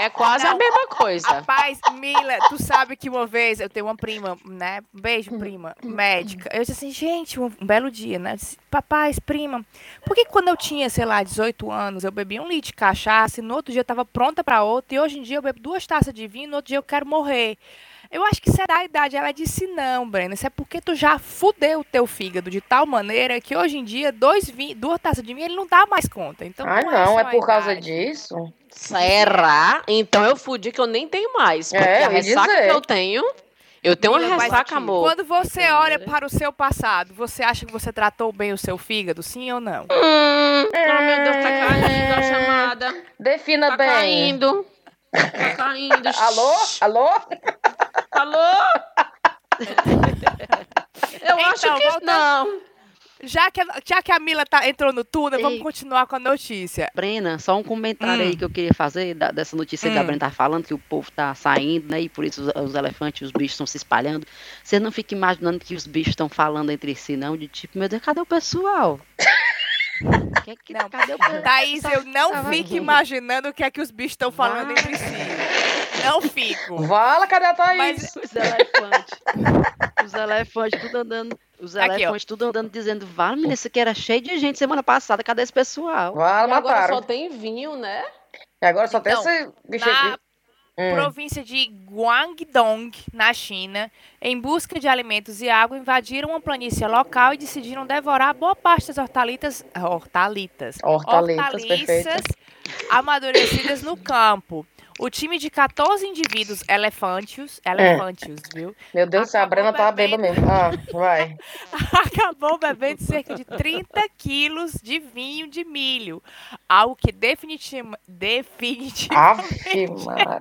É quase a mesma coisa. Rapaz, Mila, tu sabe que uma vez eu tenho uma prima, né? Um beijo, prima, médica. Eu disse assim, gente, um, um belo dia, né? Eu disse, Papais, prima, por que quando eu tinha, sei lá, 18 anos, eu bebia um litro de cachaça e no outro dia eu tava pronta pra outra e hoje em dia eu bebo duas taças de vinho e no outro dia eu quero morrer? Eu acho que isso é da idade. Ela disse, não, Brena, isso é porque tu já fudeu o teu fígado de tal maneira que hoje em dia dois vinho, duas taças de vinho ele não dá mais conta. Então, Ai, é não, é a por causa idade. disso. Será? Então eu fudi que eu nem tenho mais. Porque É, a ressaca dizer. que eu tenho. Eu tenho uma Mila, ressaca, amor. Quando você olha para o seu passado, você acha que você tratou bem o seu fígado, sim ou não? Hum, oh, meu Deus, tá caindo a chamada. Defina Tá bem. caindo. Tá [LAUGHS] caindo. Alô? Alô? Alô? [LAUGHS] Eu acho Então, que voltando- não. Já que, a- já que a Mila tá, entrou no túnel, vamos Ei. continuar com a notícia. Brena, só um comentário Hum. aí que eu queria fazer da- dessa notícia que a Hum. Brena tá falando, que o povo tá saindo, né? E por isso os, os elefantes, os bichos estão se espalhando. Você não fica imaginando que os bichos estão falando entre si, não? De tipo, meu Deus, cadê o pessoal? [LAUGHS] [LAUGHS] Que é que- Não, cadê o pessoal? Thaís, eu não fico imaginando o que é que os bichos estão falando entre si. Não fico. Vala, cadê a Thaís? Mas- Os [LAUGHS] elefantes. Os elefantes tudo andando. Os Aqui, ó. elefantes tudo andando dizendo, vale, menina, isso aqui era cheio de gente semana passada, cadê esse pessoal? Vala, E agora mataram. só tem vinho, né? E agora só Então, tem esse bicho Na aqui. Hum. província de Guangdong, na China, em busca de alimentos e água, invadiram uma planície local e decidiram devorar boa parte das hortalitas, Hortaliças, perfeito. amadurecidas no campo. O time de 14 indivíduos elefantios, elefantios, viu? Meu Deus do céu, a Acabou Brena tá bebendo. bêbada mesmo. Ah, vai. [LAUGHS] acabou bebendo cerca de 30 quilos de vinho de milho. Algo que definitiva, definitivamente [LAUGHS] Maria.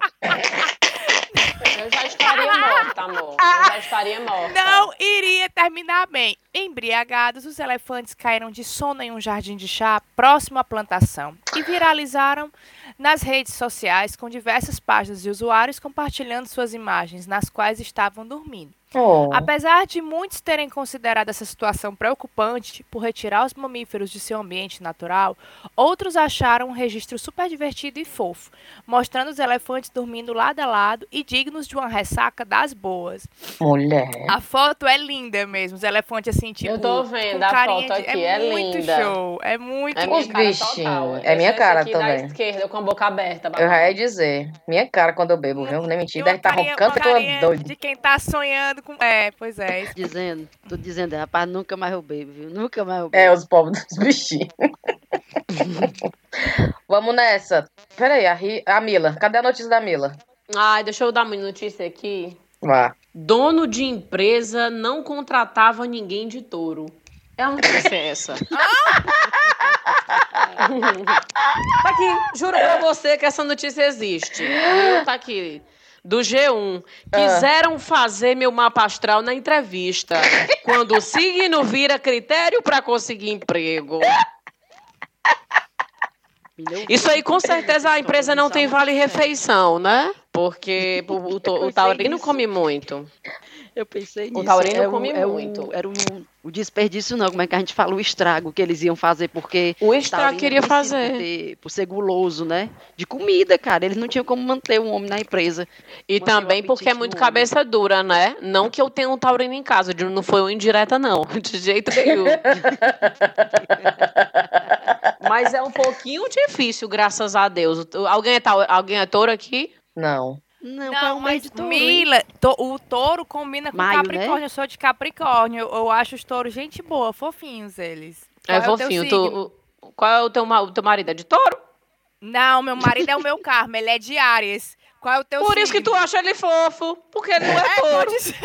Eu já estaria morta, amor. Eu já estaria morta. não iria terminar bem. Embriagados, os elefantes caíram de sono em um jardim de chá próximo à plantação e viralizaram nas redes sociais com diversas páginas de usuários compartilhando suas imagens nas quais estavam dormindo. Oh. Apesar de muitos terem considerado essa situação preocupante por retirar os mamíferos de seu ambiente natural, outros acharam um registro super divertido e fofo, mostrando os elefantes dormindo lado a lado e dignos de uma ressaca das boas. Mulher. A foto é linda mesmo, os elefantes assim, tipo. Eu tô vendo a carinha foto de- aqui, é muito linda. show, é muito É Os minha cara bichinhos. total. É minha cara também. da esquerda, com a boca aberta. Eu já ia dizer. Minha cara quando eu bebo, viu? Nem E mentir. uma Deve estar carinha- roncando que eu doido. De quem tá sonhando com. É, pois é. isso. Dizendo, tô dizendo, rapaz, nunca mais eu bebo, viu? Nunca mais eu bebo. É, os pobres dos bichinhos. [LAUGHS] Vamos nessa. Peraí, a, Ri... a Mila. Cadê a notícia da Mila? Ai, deixa eu dar uma notícia aqui. Vá. Dono de empresa não contratava ninguém de touro. É uma notícia essa. Tá aqui, juro pra você que essa notícia existe. Tá aqui. Do G1. Quiseram fazer meu mapa astral na entrevista. Quando o signo vira critério pra conseguir emprego. Isso aí, com certeza, a empresa não tem há muito vale tempo. refeição, né? Porque o, o, o pensei taurino nisso. come muito. Eu pensei O nisso. taurino é o- come é o- muito. Era o, o desperdício, não. Como é que a gente fala? O estrago que eles iam fazer, porque O estrago queria fazer. Por, ter- por ser guloso, né? De comida, cara. Eles não tinham como manter um homem na empresa. E Manter o também porque é muito homem. cabeça dura, né? Não que eu tenha um taurino em casa, de- não foi uma indireta, não. [LAUGHS] De jeito nenhum. Mas é um pouquinho difícil, graças a Deus. O- Alguém é, tau- alguém é touro aqui? Não. Não, qual é Não, mas de touro? Mila, to- o touro combina com Maio, né? Capricórnio. Eu sou de Capricórnio. Eu, eu acho os touros gente boa, fofinhos eles. Qual é teu fofinho. signo? Tu- qual é o teu, o teu marido? É de touro? Não, meu marido é o meu [LAUGHS] karma, ele é de Ares. Qual é o teu Por isso que signo? tu acha ele fofo. Porque ele não é, É, touro. pode ser.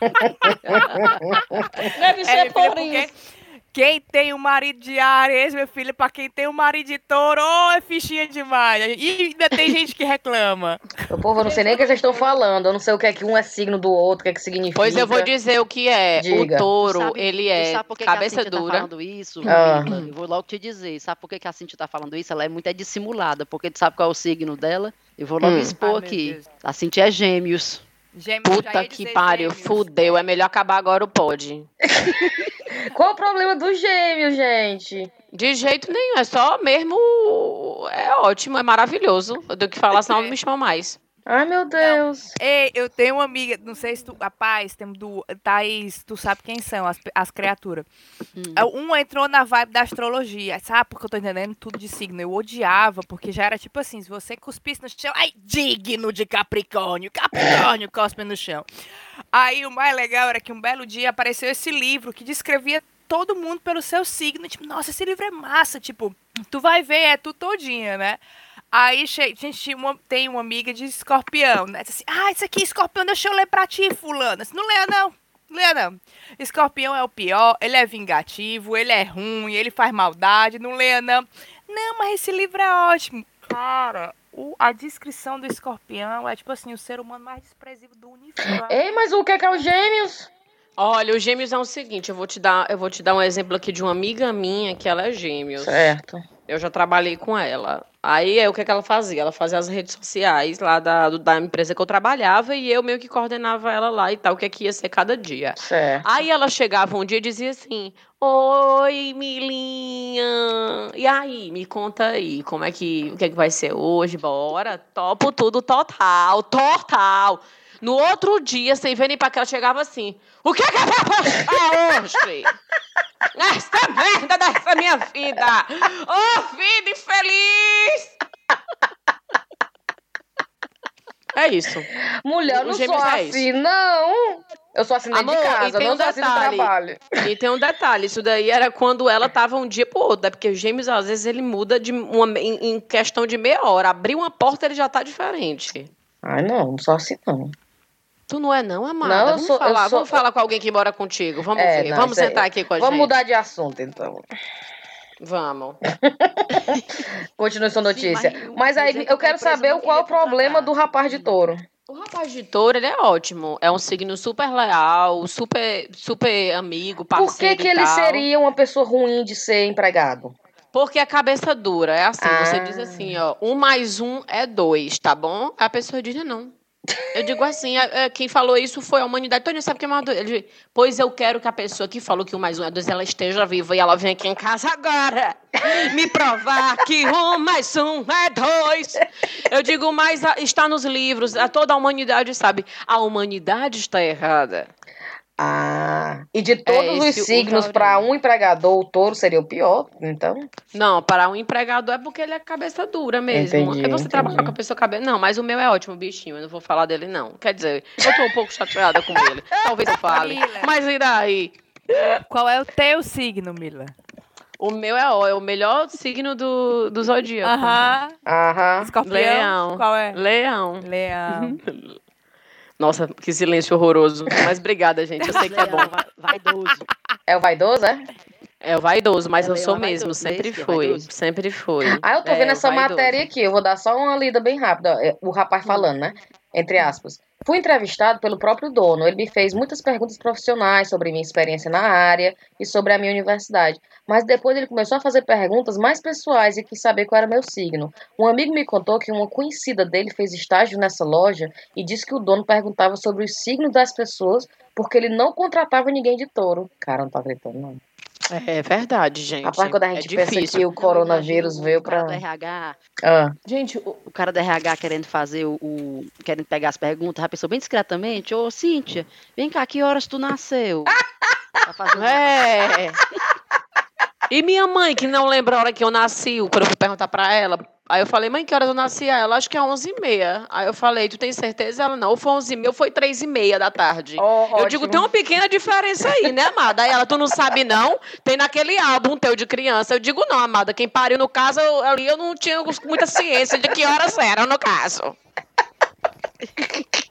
[LAUGHS] Deve É, ser filha, por isso. Quem tem o marido de Ares, meu filho, pra quem tem o marido de touro, oh, é fichinha demais. E ainda tem gente que reclama. Meu povo, eu não sei nem o que vocês estão falando. Eu não sei o que é que um é signo do outro, o que é que significa. Pois eu vou dizer o que é. Diga. O touro, sabe- ele é sabe por que que a cabeça tá dura. falando isso? Ah. Eu vou logo te dizer. Sabe por que, a Cintia tá falando isso? Ela é muito é dissimulada, porque tu sabe qual é o signo dela? Eu vou logo Hum. expor Ai, aqui. Deus. A Cintia é gêmeos. Gêmeos, Puta ia que pariu, gêmeos. fudeu. É melhor acabar agora o pod. [LAUGHS] Qual o problema do gêmeo, gente? De jeito nenhum, é só mesmo. É ótimo, é maravilhoso. Eu tenho que falar, senão não me chama mais. Ai, meu Deus. Ei, eu tenho uma amiga, não sei se tu. Rapaz, tem do. Thaís, tu sabe quem são as, as criaturas. Hum. Um entrou na vibe da astrologia. Sabe porque eu tô entendendo tudo de signo? Eu odiava, porque já era tipo assim: se você cuspisse no chão, ai, digno de Capricórnio, Capricórnio cospe no chão. Aí o mais legal era que um belo dia apareceu esse livro que descrevia todo mundo pelo seu signo. Tipo, nossa, esse livro é massa. Tipo, tu vai ver, é tu todinha, né? Aí gente uma- tem uma amiga de escorpião, né? Diz assim, ah, isso aqui é escorpião, deixa eu ler pra ti, fulana. Assim, não leia não, não leia não. Escorpião é o pior, ele é vingativo, ele é ruim, ele faz maldade, não leia não. Não, mas esse livro é ótimo. Cara, o- a descrição do escorpião é tipo assim, o ser humano mais desprezível do universo. Ei, mas o que é que é os gêmeos? Olha, os gêmeos é o seguinte, eu vou te dar, eu vou te dar um exemplo aqui de uma amiga minha que ela é gêmeos. Certo. Eu já trabalhei com ela. Aí é o que, que ela fazia? Ela fazia as redes sociais lá da, do- da empresa que eu trabalhava e eu meio que coordenava ela lá e tal, o que, é que ia ser cada dia. Certo. Aí ela chegava um dia e dizia assim: Oi, Milinha. E aí, me conta aí, como é que, o que é que vai ser hoje? Bora, topo tudo total, total. No outro dia, sem ver nem pra que ela chegava assim: O que é que vai postar hoje? [LAUGHS] Esta merda dessa minha vida! Ô, vida infeliz! É isso. Mulher, eu não sou é isso. assim, não. Eu sou assim dentro Amor, de casa, não um sou assim no trabalho. E tem um detalhe, isso daí era quando ela tava um dia pro outro, né? Porque os gêmeos, às vezes, ele muda de uma, em, em questão de meia hora. Abriu uma porta, ele já tá diferente. Ai, não, não sou assim, não. Tu não é não, amada? Não, vamos, sou- falar, sou- vamos falar com alguém que mora contigo. Vamos É, ver. não, vamos sentar aqui com a Vamos gente. mudar de assunto, então. Vamos. [LAUGHS] Continue sua notícia. mas um mas aí, eu quero saber qual é o problema do rapaz de touro. O rapaz de touro, ele é ótimo. É um signo super leal, super, super amigo, Por que, parceiro que ele seria uma pessoa ruim de ser empregado? Porque a cabeça dura. É assim, você Ah. diz assim, ó, um mais um é dois, tá bom? A pessoa diz, não. Eu digo assim, é- é, quem falou isso foi a humanidade. Tony, sabe o que é mais dois? Ele pois eu quero que a pessoa que falou que um mais um é dois, ela esteja viva e ela vem aqui em casa agora me provar que um mais um é dois. Eu digo, mas a- está nos livros, a toda a humanidade sabe. A humanidade está errada. Ah, e de todos esse os signos, para um empregador, o touro seria o pior, então? Não, para um empregador é porque ele é cabeça dura mesmo. Entendi, é você trabalhar entendi. com a pessoa cabeça. Não, mas o meu é ótimo, bichinho. Eu não vou falar dele, não. Quer dizer, eu tô um pouco chateada com ele. [LAUGHS] Talvez eu fale. Mila. Mas e daí? Qual é o teu signo, Mila? O meu é, ó, é o melhor signo do, do zodíaco. Aham. Aham. Escorpião. Leão. Qual é? Leão. Leão. Nossa, que silêncio horroroso. Mas obrigada, gente. Eu sei que é bom. Vaidoso. É o vaidoso, é? É o vaidoso, mas Ela eu é sou mesmo, sempre esse é fui. Sempre fui. Ah, eu tô É, vendo essa vaidoso. matéria aqui, eu vou dar só uma lida bem rápida. é, O rapaz falando, né? Entre aspas. Fui entrevistado pelo próprio dono. Ele me fez muitas perguntas profissionais sobre minha experiência na área e sobre a minha universidade. Mas depois ele começou a fazer perguntas mais pessoais e quis saber qual era meu signo. Um amigo me contou que uma conhecida dele fez estágio nessa loja e disse que o dono perguntava sobre os signos das pessoas porque ele não contratava ninguém de touro. Cara, não tá gritando, não. É verdade, gente. Rapaz, quando a é gente pensa difícil. que o coronavírus Não, veio o cara pra. do RH, Ah, Gente, o- o cara do RH querendo fazer o, o- querendo pegar as perguntas, a pessoa bem discretamente, ô Cíntia, vem cá, que horas tu nasceu? [LAUGHS] Pra fazer um- É. [LAUGHS] E minha mãe, que não lembra a hora que eu nasci, quando eu fui perguntar pra ela. Aí eu falei, mãe, que horas eu nasci? Ela, acho que é 11h30. Aí eu falei, tu tem certeza? Ela, não, ou foi 11h30 ou foi 3h30 da tarde. ó, Eu digo, tem uma pequena diferença aí, né, amada? Aí ela, tu não sabe não? Tem naquele álbum teu de criança. Eu digo, não, amada, quem pariu no caso, eu- ali eu não tinha muita ciência de que horas eram no caso. [LAUGHS]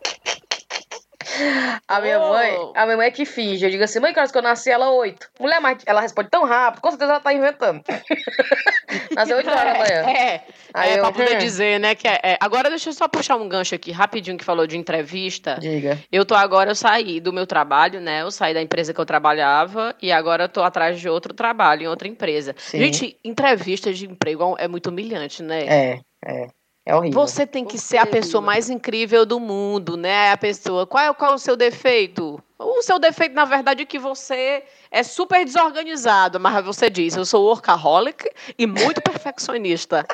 A minha Oh. mãe, a minha mãe é que finge. Eu digo assim, mãe, que horas que eu nasci? Ela, oito. Mulher, mas ela responde tão rápido, com certeza ela tá inventando. [LAUGHS] Nasceu oito horas da manhã. É, Aí é eu, pra poder hum. dizer, né, que é, é. Agora deixa eu só puxar um gancho aqui, rapidinho, que falou de entrevista. Diga. Eu tô agora, eu saí do meu trabalho, né, eu saí da empresa que eu trabalhava e agora eu tô atrás de outro trabalho, em outra empresa. Sim. Gente, entrevista de emprego é muito humilhante, né? É, é. É horrível. Você tem que ser a pessoa mais incrível do mundo, né? A pessoa. Qual é, qual é o seu defeito? O seu defeito, na verdade, é que você é super desorganizado, mas você diz: eu sou workaholic e muito [LAUGHS] perfeccionista.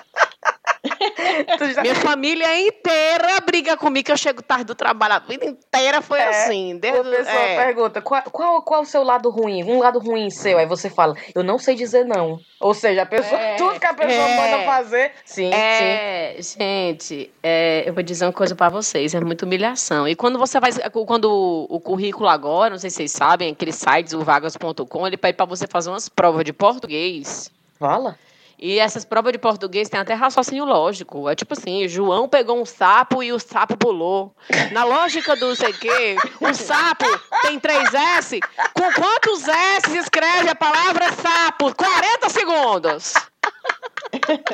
[LAUGHS] Já- Minha família inteira briga comigo que eu chego tarde do trabalho. A vida inteira foi É, assim. Desde, Uma pessoa é. pergunta, qual, qual, qual o seu lado ruim? Um lado ruim seu. Aí você fala, eu não sei dizer não. Ou seja, a pessoa, É, tudo que a pessoa é. manda fazer. Sim, sim. É, gente, é, eu vou dizer uma coisa pra vocês, é muita humilhação. E quando você vai, quando o, currículo agora, não sei se vocês sabem, aqueles sites, o vagas.com, ele pede pra você fazer umas provas de português. Fala. E essas provas de português tem até raciocínio lógico. É tipo assim, João pegou um sapo e o sapo pulou. Na lógica do sei quê, o sapo tem três S. Com quantos S escreve a palavra sapo? 40 segundos.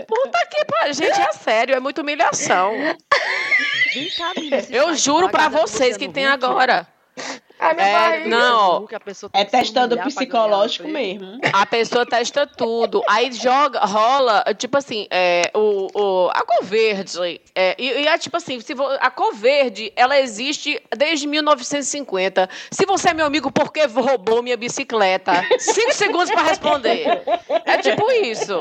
Puta que pariu. Gente, é sério, é muita humilhação. Eu site juro do vocês que tem agora. Minha É, não. pessoa É testando psicológico mesmo. A pessoa testa tudo. Aí joga, rola, tipo assim, é, o, o, a cor verde. É, e, e é tipo assim, se vo- a cor verde, ela existe desde 1950. Se você é meu amigo, por que roubou minha bicicleta? Cinco segundos pra responder. É tipo isso.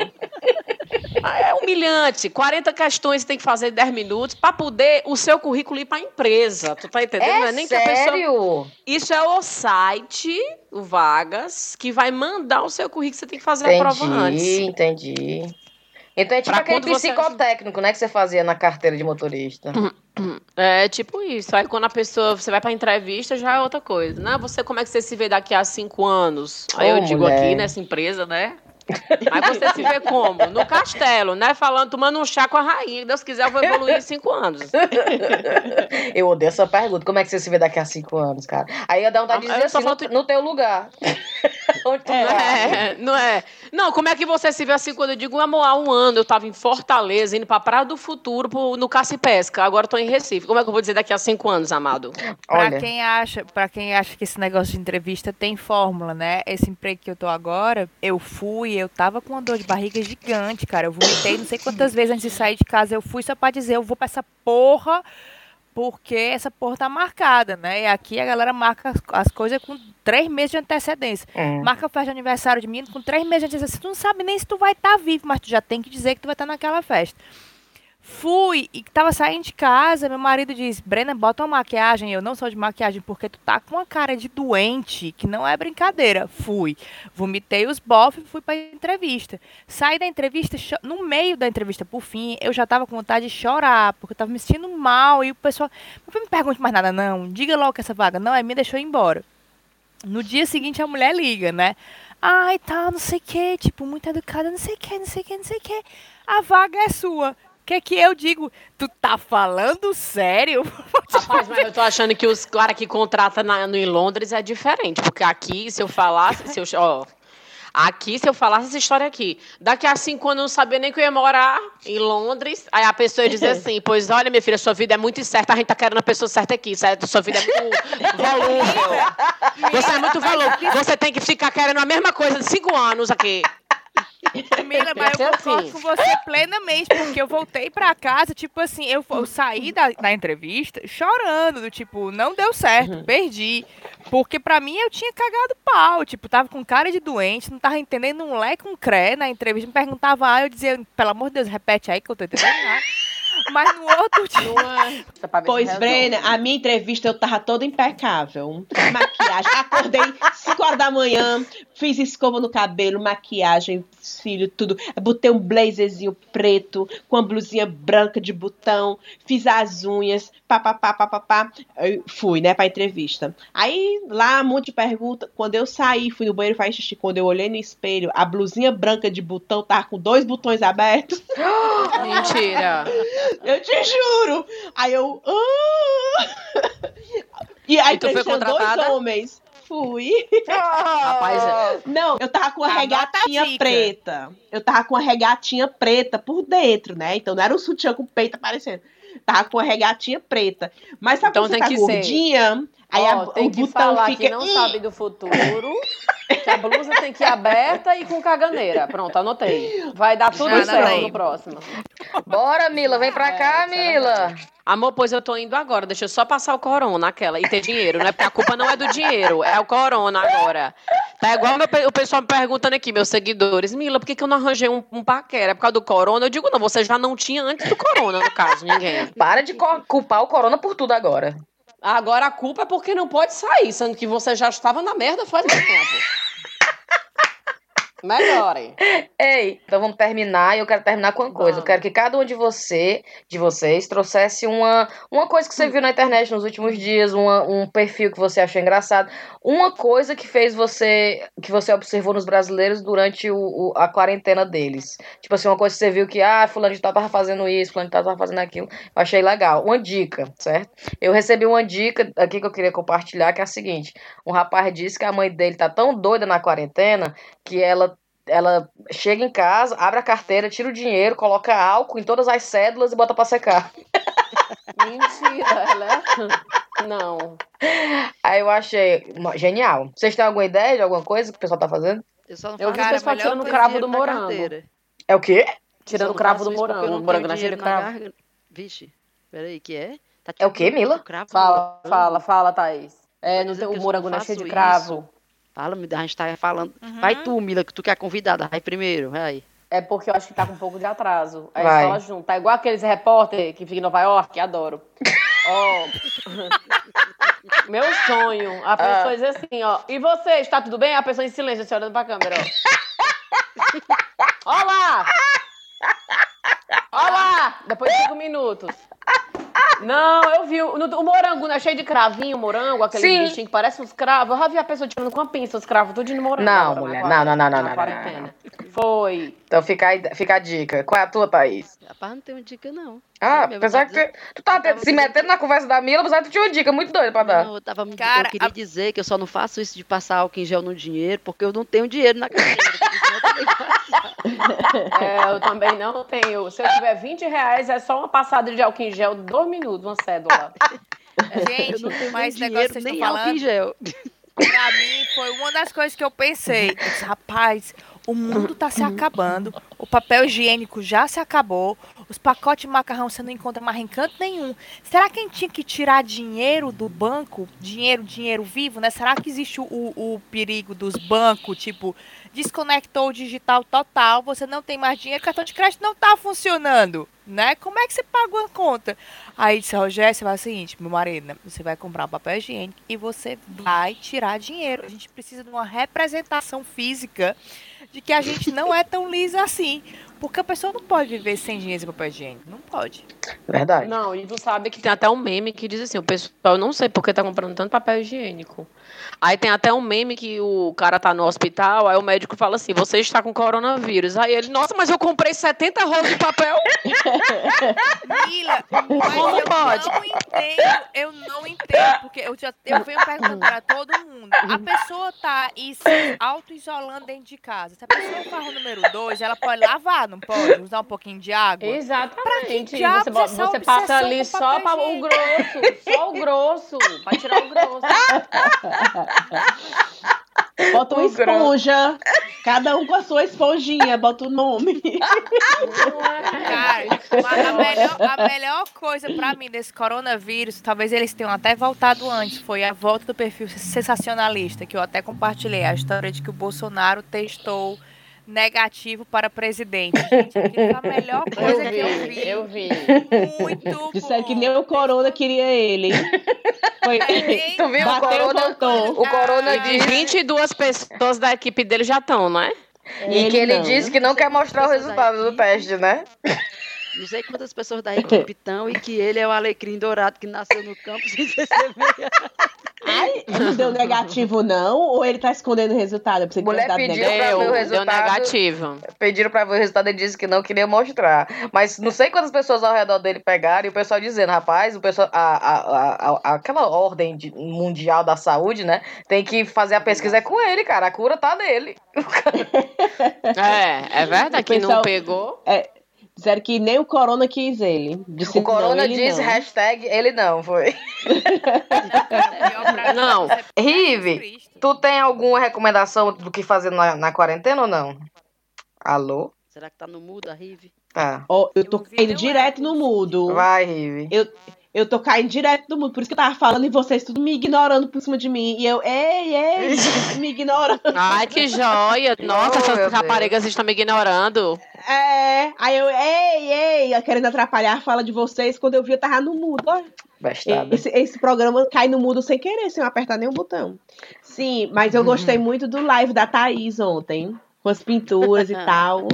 Ah, É humilhante. 40 questões você tem que fazer em 10 minutos pra poder o seu currículo ir pra empresa. Tu tá entendendo? É Não é nem que a pessoa sério? isso é o site, o Vagas, que vai mandar o seu currículo. Você tem que fazer a prova antes. Entendi, entendi. Então é tipo Pra aquele quando você- psicotécnico, né, que você fazia na carteira de motorista. É tipo isso. Aí quando a pessoa, você vai pra entrevista, já é outra coisa. Né? Você, como é que você se vê daqui a cinco anos? Aí Ô, eu digo mulher. aqui nessa empresa, né? Mas você se vê como? No castelo, né? Falando, tomando um chá com a rainha. Deus quiser, eu vou evoluir em cinco anos. Eu odeio essa pergunta. Como é que você se vê daqui a cinco anos, cara? Aí eu dar vontade de Ah, dizer assim, no, no teu lugar. Onde [LAUGHS] tu Não é, não é. Não, como é que você se vê assim quando eu digo, amor, há um ano eu tava em Fortaleza, indo pra Praia do Futuro, pro- no Caça e Pesca, agora eu tô em Recife. Como é que eu vou dizer daqui a cinco anos, amado? Pra Olha, quem acha, para quem acha que esse negócio de entrevista tem fórmula, né? Esse emprego que eu tô agora, eu fui, eu tava com uma dor de barriga gigante, cara. Eu vomitei não sei quantas vezes antes de sair de casa. Eu fui só pra dizer, eu vou pra essa porra, porque essa porra tá marcada, né? E aqui a galera marca as, as coisas com três meses de antecedência. hum, Marca a festa de aniversário de menino com três meses de antecedência. Tu não sabe nem se tu vai estar vivo, mas tu já tem que dizer que tu vai estar naquela festa. Fui e tava saindo de casa, meu marido diz, Brena, bota uma maquiagem. Eu não sou de maquiagem porque tu tá com uma cara de doente, que não é brincadeira. Fui. Vomitei os bofs e fui pra entrevista. Saí da entrevista, no meio da entrevista, por fim, eu já tava com vontade de chorar, porque eu tava me sentindo mal. E o pessoal, não me pergunte mais nada, não. Diga logo que essa vaga não é minha, deixou embora. No dia seguinte a mulher liga, né? Ai, tá, não sei o que, tipo, muito educada, não sei o que, não sei o que, não sei o que. A vaga é sua. O que é que eu digo? Tu tá falando sério? [LAUGHS] Rapaz, mas eu tô achando que os caras que contratam na, no, em Londres é diferente. Porque aqui, se eu falasse, se eu. Ó, Aqui, se eu falasse essa história aqui, daqui a cinco anos eu não sabia nem que eu ia morar em Londres. Aí a pessoa ia dizer [LAUGHS] assim: Pois olha, minha filha, sua vida é muito certa, a gente tá querendo a pessoa certa aqui, certo? Sua vida é muito [LAUGHS] volúvel. Você é muito volúvel. Você tem que ficar querendo a mesma coisa de cinco anos aqui. [LAUGHS] Mila, mas eu ser concordo assim. com você plenamente, porque eu voltei pra casa, tipo assim, eu, eu [LAUGHS] saí da, da entrevista chorando, do tipo, não deu certo, Uhum. perdi. Porque pra mim eu tinha cagado pau, tipo, tava com cara de doente, não tava entendendo um lé com cré na entrevista, me perguntava, ah, eu dizia, pelo amor de Deus, repete aí que eu tô entendendo nada. Mas no outro dia. É? Se Pois. Brena, a minha entrevista eu tava toda impecável. Maquiagem. Acordei 5 horas da manhã, fiz escova no cabelo, maquiagem, cílio, tudo. Botei um blazerzinho preto com uma blusinha branca de botão, fiz as unhas, pá, pá, pá, pá, pá, pá. Aí Fui, né, pra entrevista. Aí, lá, um monte de pergunta. Quando eu saí, fui no banheiro fazer xixi. Quando eu olhei no espelho, a blusinha branca de botão tava com dois botões abertos. [LAUGHS] Mentira. Eu te juro! Aí eu. "Ah!" [LAUGHS] E aí E tu foi tinha dois contratada? homens. Fui. Rapaz, é- Não, eu tava com a Anota a regatinha preta. Eu tava com a regatinha preta por dentro, né? Então não era um sutiã com o peito aparecendo. Tava com a regatinha preta. Mas sabe Então quando você tem tá que ser. Aí Ó, a- tem o que botão falar fica. que não sabe do futuro, que a blusa tem que ir aberta e com caganeira. Pronto, anotei. Vai dar tudo Já certo anotei. no próximo. Bora, Mila, vem pra cá, é Mila. Amor, pois eu tô indo agora. Deixa eu só passar o corona aquela e ter dinheiro, né? Porque a culpa não é do dinheiro, é o corona agora. Tá igual meu o pessoal me perguntando aqui, meus seguidores. Mila, por que, que eu não arranjei um, um paquera? É por causa do corona? Eu digo, não, você já não tinha antes do corona, no caso, ninguém. Para de culpar o corona por tudo agora. Agora a culpa é porque não pode sair, sendo que você já estava na merda faz tempo. [LAUGHS] Melhorem. Ei, então vamos terminar e eu quero terminar com uma coisa. Eu Vamos. quero que cada um de você, de vocês, trouxesse uma, uma coisa que você viu na internet nos últimos dias, uma, um perfil que você achou engraçado, uma coisa que fez você, que você observou nos brasileiros durante o, o- a quarentena deles. Tipo assim, uma coisa que você viu que, ah, fulano de tal tava fazendo isso, fulano de tal tava fazendo aquilo. Eu achei legal. Uma dica, certo? Eu recebi uma dica aqui que eu queria compartilhar, que é a seguinte. Um rapaz disse que a mãe dele tá tão doida na quarentena que ela ela chega em casa, abre a carteira, tira o dinheiro, coloca álcool em todas as cédulas e bota pra secar. [LAUGHS] Mentira, ela é... Não. Aí eu achei genial. Vocês têm alguma ideia de alguma coisa que o pessoal tá fazendo? Eu só não Eu vi o Cara, pessoal tirando o cravo do na morango. carteira. É o quê? Tirando o cravo do morango. não O morango na cravo. garganta. Vixe, peraí, que é? Tá É o quê, Mila? cravo Fala, fala, fala, Thaís. É, não tem, o morango não é cheio de isso. Fala, me a gente tá falando. Uhum. Vai tu, Mila, que tu que é a convidada. Vai primeiro, vai. É porque eu acho que tá com um pouco de atraso. Aí a Vai. fala junto. Tá igual aqueles repórter que fica em Nova York, adoro. [LAUGHS] Ó. Meu sonho. A pessoa diz assim, ó. E você, está tudo bem? A pessoa em silêncio, assim, olhando pra câmera, ó. [LAUGHS] Olá! Olá! Depois de cinco minutos. Não, eu vi. O, o morango, né? Cheio de cravinho, o morango, aquele Sim. bichinho que parece uns cravos. Eu já vi a pessoa tirando com a pinça os cravos, tudo no morango. Não, agora, mulher, não, não, não, não, não, quarentena. Foi. Então fica, a- fica a dica. Qual é a tua, Thaís? Rapaz, não tem dica, não. Ah, apesar tava que tu tá tava se metendo na conversa da Mila, apesar que tu tinha uma dica muito doida pra dar. Não, eu, tava, Cara, eu queria a- dizer que eu só não faço isso de passar álcool em gel no dinheiro, porque eu não tenho dinheiro na carteira. [LAUGHS] É, eu também não tenho. Se eu tiver 20 reais, é só uma passada de álcool em gel, dois minutos, uma cédula. Gente, Eu não tenho nem negócio que vocês nem estão álcool em falando, gel. pra mim, foi uma das coisas que eu pensei. Rapaz, o mundo tá se acabando, o papel higiênico já se acabou, os pacotes de macarrão você não encontra mais em canto nenhum. Será que a gente tinha que tirar dinheiro do banco? Dinheiro, dinheiro vivo, né? Será que existe o, o perigo dos bancos, tipo, desconectou o digital total, você não tem mais dinheiro, cartão de crédito não tá funcionando, né? Como é que você pagou a conta? Aí disse, Rogério, você vai o seguinte, meu marido, né? Você vai comprar um papel higiênico e você vai tirar dinheiro. A gente precisa de uma representação física de que a gente não é tão lisa assim. Porque a pessoa não pode viver sem dinheiro e papel higiênico. Não pode. Verdade. Não, e tu sabe que tem até um meme que diz assim, o pessoal não sei porque tá comprando tanto papel higiênico. Aí tem até um meme que o cara tá no hospital, aí o médico fala assim, você está com coronavírus. Aí ele, nossa, mas eu comprei 70 rolos de papel. [LAUGHS] Mila, mas Como eu pode? não entendo, eu não entendo, porque eu já eu venho perguntando para todo mundo. A pessoa tá se auto-isolando dentro de casa. Se a pessoa for o número 2, ela pode lavar, não pode? Usar um pouquinho de água? Exatamente. Você, você passa ali só para o grosso, só o grosso, para tirar o grosso. [LAUGHS] Bota uma esponja. Cada um com a sua esponjinha, bota o nome. Cara, a melhor, a melhor coisa pra mim desse coronavírus, talvez eles tenham até voltado antes, foi a volta do perfil sensacionalista, que eu até compartilhei, a história de que o Bolsonaro testou negativo para presidente. [LAUGHS] Gente, a melhor coisa Eu que eu vi. vi, eu vi. Muito [LAUGHS] Disseram que nem o Corona queria ele. Foi. [LAUGHS] Tu viu o Corona? voltou. O Corona Ah, E disse 22 pessoas da equipe dele já estão, não é? e que ele não. disse que não quer mostrar o resultado do teste, né? Não sei quantas pessoas da equipe estão e que ele é o alecrim dourado que nasceu no campo sem ser semeado. Ai, não deu negativo, não? Ou ele tá escondendo o resultado? Eu pensei que Mulher pediu negativo. pra ver o Deu, deu resultado. negativo. Pediram pra ver o resultado, ele disse que não queria mostrar. Mas não sei quantas pessoas ao redor dele pegaram e o pessoal dizendo, rapaz, o pessoal, a, a, a, a- aquela ordem de- mundial da saúde, né? Tem que fazer a pesquisa é com ele, cara. A cura tá nele. [LAUGHS] É, é verdade O que não pegou. Disseram que nem o Corona quis ele. Disse O Corona não, ele disse não. hashtag ele não, foi. [LAUGHS] Não. é Rive, Cristo. tu tem alguma recomendação do que fazer na, na quarentena ou não? Alô? Será que tá no mudo a Rive? Tá. Ó, eu tô Eu caindo direto no mudo. Vai, Rive. Eu tô caindo direto no mudo. Por isso que eu tava falando e vocês tudo me ignorando por cima de mim. E eu, ei, ei, [LAUGHS] me ignorando. Ai, que joia. [LAUGHS] Nossa, Oh, essas raparigas estão me ignorando. É. Aí eu, ei, ei, eu querendo atrapalhar a fala de vocês. Quando eu vi, eu tava no mudo. Ó. Esse, esse programa cai no mudo sem querer, sem eu apertar nenhum botão. Sim, mas eu gostei muito do live da Thaís ontem. Com as pinturas e [LAUGHS] tal.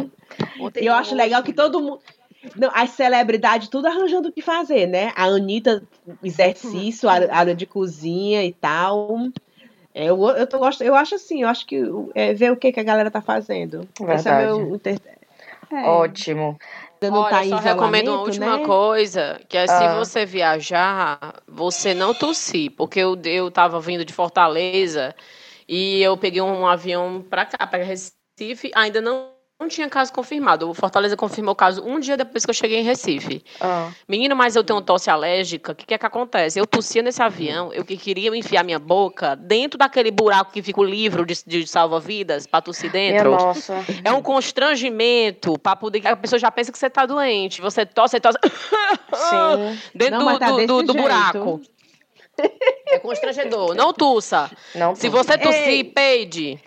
Ontem E eu acho legal que todo mundo. Não, as celebridades tudo arranjando o que fazer, né? A Anitta, exercício, área área de cozinha e tal. É, eu, eu, tô, gosto, eu acho assim, eu acho que é, ver o que, que a galera tá fazendo. Esse é Verdade. meu. inter- É, Ótimo. não Olha, tá só recomendo uma última né? coisa, que é se Ah. você viajar, você não tossir, porque eu, eu tava vindo de Fortaleza e eu peguei um avião pra cá, pra Recife, ainda não, não tinha caso confirmado. O Fortaleza confirmou o caso um dia depois que eu cheguei em Recife. Ah, Menino, mas eu tenho tosse alérgica. O que, que é que acontece? Eu tossia nesse avião, eu que queria enfiar minha boca dentro daquele buraco que fica o livro de, de salva-vidas pra tossir minha dentro. nossa. É um constrangimento para poder. A pessoa já pensa que você tá doente. Você tosse, você tosse. Sim. [LAUGHS] Dentro Não, tá do, do, do- buraco. [LAUGHS] É constrangedor. Não tussa. Não Se você tossir, Ei. peide.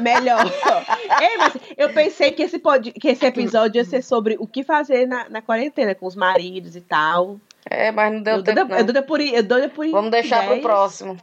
Melhor. Ei, mas eu pensei que esse, pod... que esse episódio ia ser sobre o que fazer na, na quarentena com os maridos e tal. É, mas não deu Eu dou, tempo, eu não. dou por, eu dou por Vamos deixar pro ideias. próximo.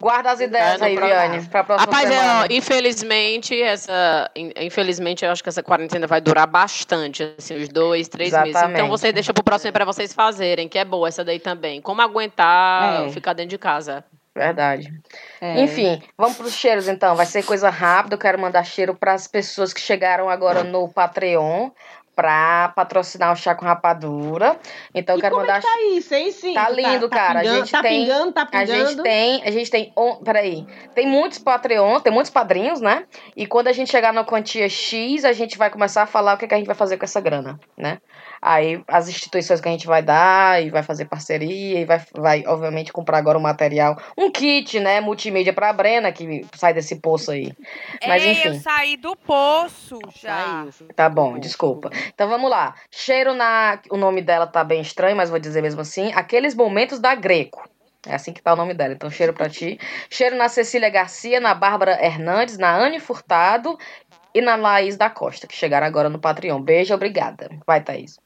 Guarda as ideias É, aí, próximo. Viane, pra próxima Rapaz, é, semana. ó, infelizmente, essa. in- Infelizmente, eu acho que essa quarentena vai durar bastante, assim, uns dois, três meses. Exatamente. Então você deixa pro próximo para vocês fazerem, que é boa essa daí também. Como aguentar É. ficar dentro de casa. Verdade. É. Enfim, vamos pros cheiros então. Vai ser coisa rápida. Eu quero mandar cheiro para as pessoas que chegaram agora no Patreon pra patrocinar o chá com rapadura. Então eu quero como mandar é que tá isso, hein, sim? Tá lindo, cara. A Pingando, gente tá tem- pingando, tá A pingando. gente tem, a gente tem, on- peraí, tem muitos Patreon, tem muitos padrinhos, né? E quando a gente chegar na quantia X, a gente vai começar a falar o que, que a gente vai fazer com essa grana, né? Aí as instituições que a gente vai dar e vai fazer parceria e vai, vai obviamente comprar agora o material, um kit, né, multimídia pra Brena que sai desse poço aí. Mas Ei, enfim. eu saí do poço já. Saiu. Tá bom, desculpa. Então vamos lá. Cheiro na. O nome dela tá bem estranho, mas vou dizer mesmo assim. Aqueles momentos da Greco. É assim que tá o nome dela. Então, cheiro pra ti. Cheiro na Cecília Garcia, na Bárbara Hernandes, na Anne Furtado e na Laís da Costa, que chegaram agora no Patreon. Beijo, obrigada. Vai, Thaís.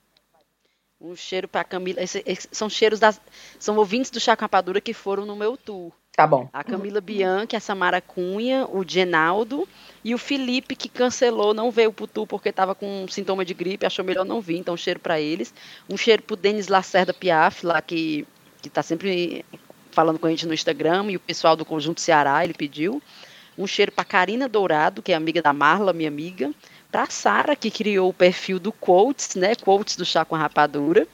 Um cheiro pra Camila. Esse- esse- são cheiros das. São ouvintes do Chá com Rapadura que foram no meu tour. Tá bom. A Camila Bianchi, a Samara Cunha, o Genaldo e o Felipe, que cancelou, não veio pro Tu porque estava com sintoma de gripe, achou melhor não vir, então um cheiro para eles. Um cheiro pro Denis Lacerda Piaf, lá que, que tá sempre falando com a gente no Instagram, e o pessoal do Conjunto Ceará, ele pediu. Um cheiro para Karina Dourado, que é amiga da Marla, minha amiga. Para Sara, que criou o perfil do Quotes, né? Quotes do Chá com Rapadura.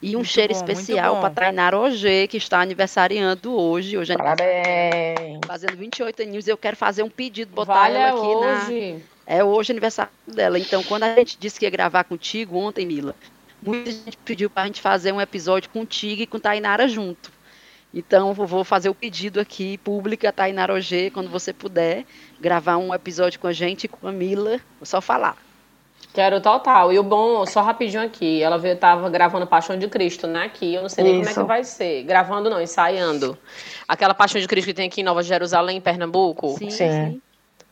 E um Muito cheiro bom, especial para Tainá Roger, que está aniversariando hoje. Hoje é Parabéns. fazendo 28 aninhos. Eu quero fazer um pedido, botar Vale ela aqui na. hoje. É hoje aniversário dela. Então, quando a gente disse que ia gravar contigo ontem, Mila, muita gente pediu pra gente fazer um episódio contigo e com Tainara junto. Então, vou fazer o pedido aqui, pública, Tainara Ogê, quando você puder, gravar um episódio com a gente e com a Mila. Vou só falar. Quero total. E o bom, só rapidinho aqui, ela veio, tava gravando Paixão de Cristo, né? Aqui, eu não sei nem como é Isso. que vai ser. Gravando não, ensaiando. Aquela Paixão de Cristo que tem aqui em Nova Jerusalém, em Pernambuco. Sim, Sim. sim.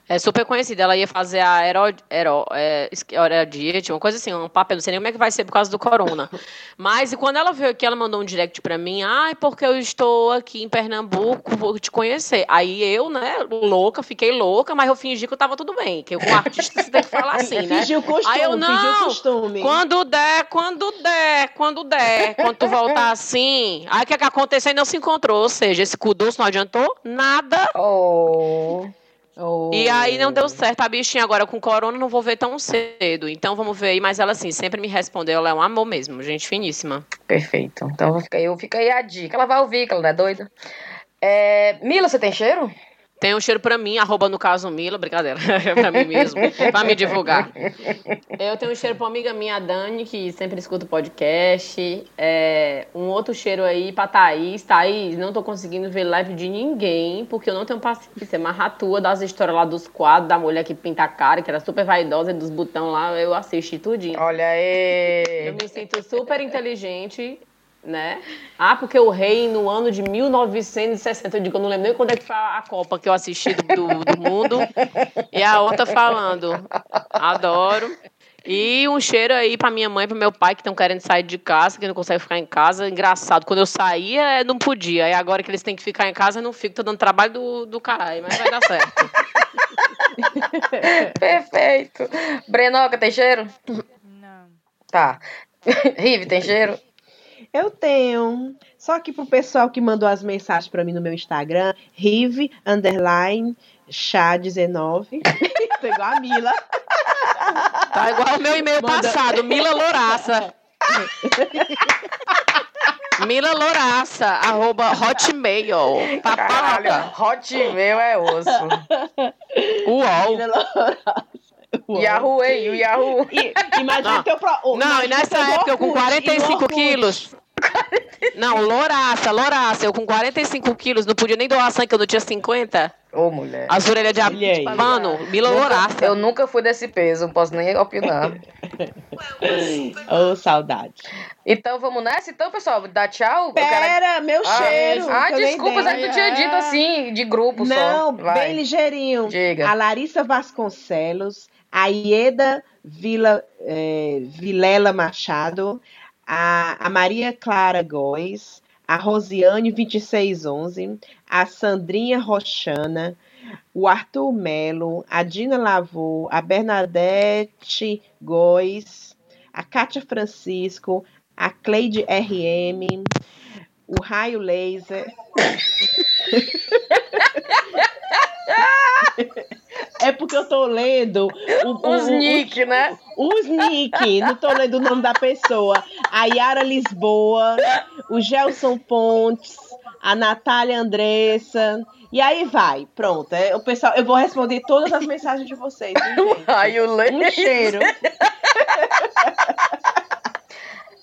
É super conhecida. Ela ia fazer a Hero, Hero, é, Herodiete, uma coisa assim, um papel. Não sei nem como é que vai ser por causa do corona. [LAUGHS] Mas e quando ela veio aqui, ela mandou um direct pra mim. Ai, porque eu estou aqui em Pernambuco, vou te conhecer. Aí eu, né, louca, fiquei louca, mas eu fingi que eu tava tudo bem. Que com artista você tem que falar assim, né? Fingiu costume, Aí eu, fingiu não, costume. Quando der, quando der, quando der. Quando tu voltar assim. Aí o que, que aconteceu? Ainda não se encontrou. Ou seja, esse cu doce não adiantou nada. Oh. Oh. E aí não deu certo. A bichinha agora com corona não vou ver tão cedo. Então vamos ver aí. Mas ela assim, sempre me respondeu. Ela é um amor mesmo, gente finíssima. Perfeito. Então fica aí, fica aí a dica. Ela vai ouvir, que ela não é doida. É, Mila, você tem cheiro? Tem um cheiro pra mim, arroba no caso Mila, brincadeira, é [LAUGHS] pra mim mesmo, pra me divulgar. Eu tenho um cheiro pra uma amiga minha, a Dani, que sempre escuta o podcast. É, um outro cheiro aí pra Thaís. Thaís, não tô conseguindo ver live de ninguém, porque eu não tenho paciência. Mas a tua das histórias lá dos quadros, da mulher que pinta a cara, que era super vaidosa, e dos botão lá, eu assisti tudinho. Olha Eu aí. me sinto super inteligente, né? Ah, porque o rei no ano de 1960, eu digo, eu não lembro nem quando é que foi a Copa que eu assisti do, do, do mundo. E a outra falando, adoro. E um cheiro aí pra minha mãe e pro meu pai que estão querendo sair de casa, que não conseguem ficar em casa. Engraçado, quando eu saía, eh, não podia. E agora que eles têm que ficar em casa, eu não fico. Tô dando trabalho do, do caralho, mas vai dar certo. [LAUGHS] Perfeito. Brenoca, tem cheiro? Não. Tá. [LAUGHS] Rive, tem cheiro? Eu tenho. Só que pro pessoal que mandou as mensagens pra mim no meu Instagram, Rive, underline, chá 19. [LAUGHS] Tô igual a Mila. Tá igual o meu e-mail Manda- passado, Mila Louraça. [LAUGHS] Mila Louraça, arroba hotmail. Caralho, Papaca. Hotmail é osso. Uol. Mila Lourosa. Yahoo, hein? O Yahoo. E, imagina Não. teu pro... Não, e nessa época eu com Orkut, e no 45 Orkut. quilos. Não, louraça, louraça. Eu com 45 quilos, não podia nem doar sangue, que eu não tinha 50. Ô, mulher. As orelhas de abelha. Mano, Mila Louraça. eu nunca fui desse peso, não posso nem opinar. Ô, saudade. Então vamos nessa? Então, pessoal, dá tchau. Eu quero- Pera, meu Ah, cheiro. Ah, desculpa, dei. é que tu tinha dito assim, de grupo Não, só. Vai. bem ligeirinho. Diga. A Larissa Vasconcelos, a Ieda Vila, eh, Vilela Machado, a, a Maria Clara Góes, a Rosiane 2611, a Sandrinha Roxana, o Arthur Melo, a Dina Lavô, a Bernadette Góes, a Kátia Francisco, a Cleide RM, o Raio Laser. [LAUGHS] É porque eu tô lendo o, Os o- o- nick, né? os nick, não tô lendo o nome da pessoa. A Yara Lisboa, o Gelson Pontes, a Natália Andressa. E aí vai, pronto. É, o pessoal, eu vou responder todas as mensagens de vocês. Aí [LAUGHS] o Um leite. cheiro.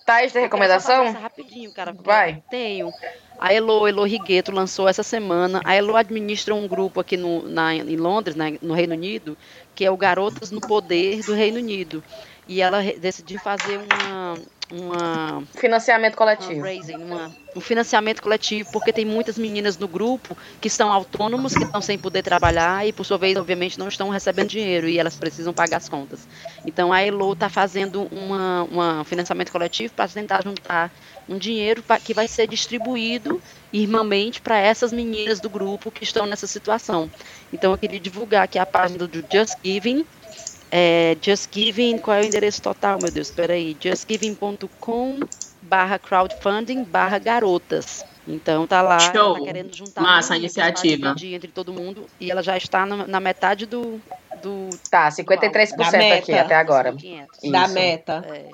Thaís, tem recomendação? rapidinho, cara. Vai. Tenho. A Elo, Elo Rigueto lançou essa semana. A Elo administra um grupo aqui no, na, em Londres, na- no Reino Unido, que é o Garotas no Poder do Reino Unido. E ela decidiu fazer uma, uma Financiamento coletivo. fundraising, uma- um financiamento coletivo, porque tem muitas meninas no grupo que são autônomos, que estão sem poder trabalhar e, por sua vez, obviamente, não estão recebendo dinheiro e elas precisam pagar as contas. Então, a Elo está fazendo uma, uma financiamento coletivo para tentar juntar um dinheiro pa- que vai ser distribuído irmãmente para essas meninas do grupo que estão nessa situação. Então, eu queria divulgar aqui a página do Just Giving, é, Just Giving, qual é o endereço total, meu Deus? Espera aí, justgiving.com barra crowdfunding barra garotas. Então tá lá, ela Show. tá querendo juntar Massa iniciativa. entre todo mundo e ela já está na, na metade do, do Tá, 53% Da aqui meta. até agora. 500. Da meta. É,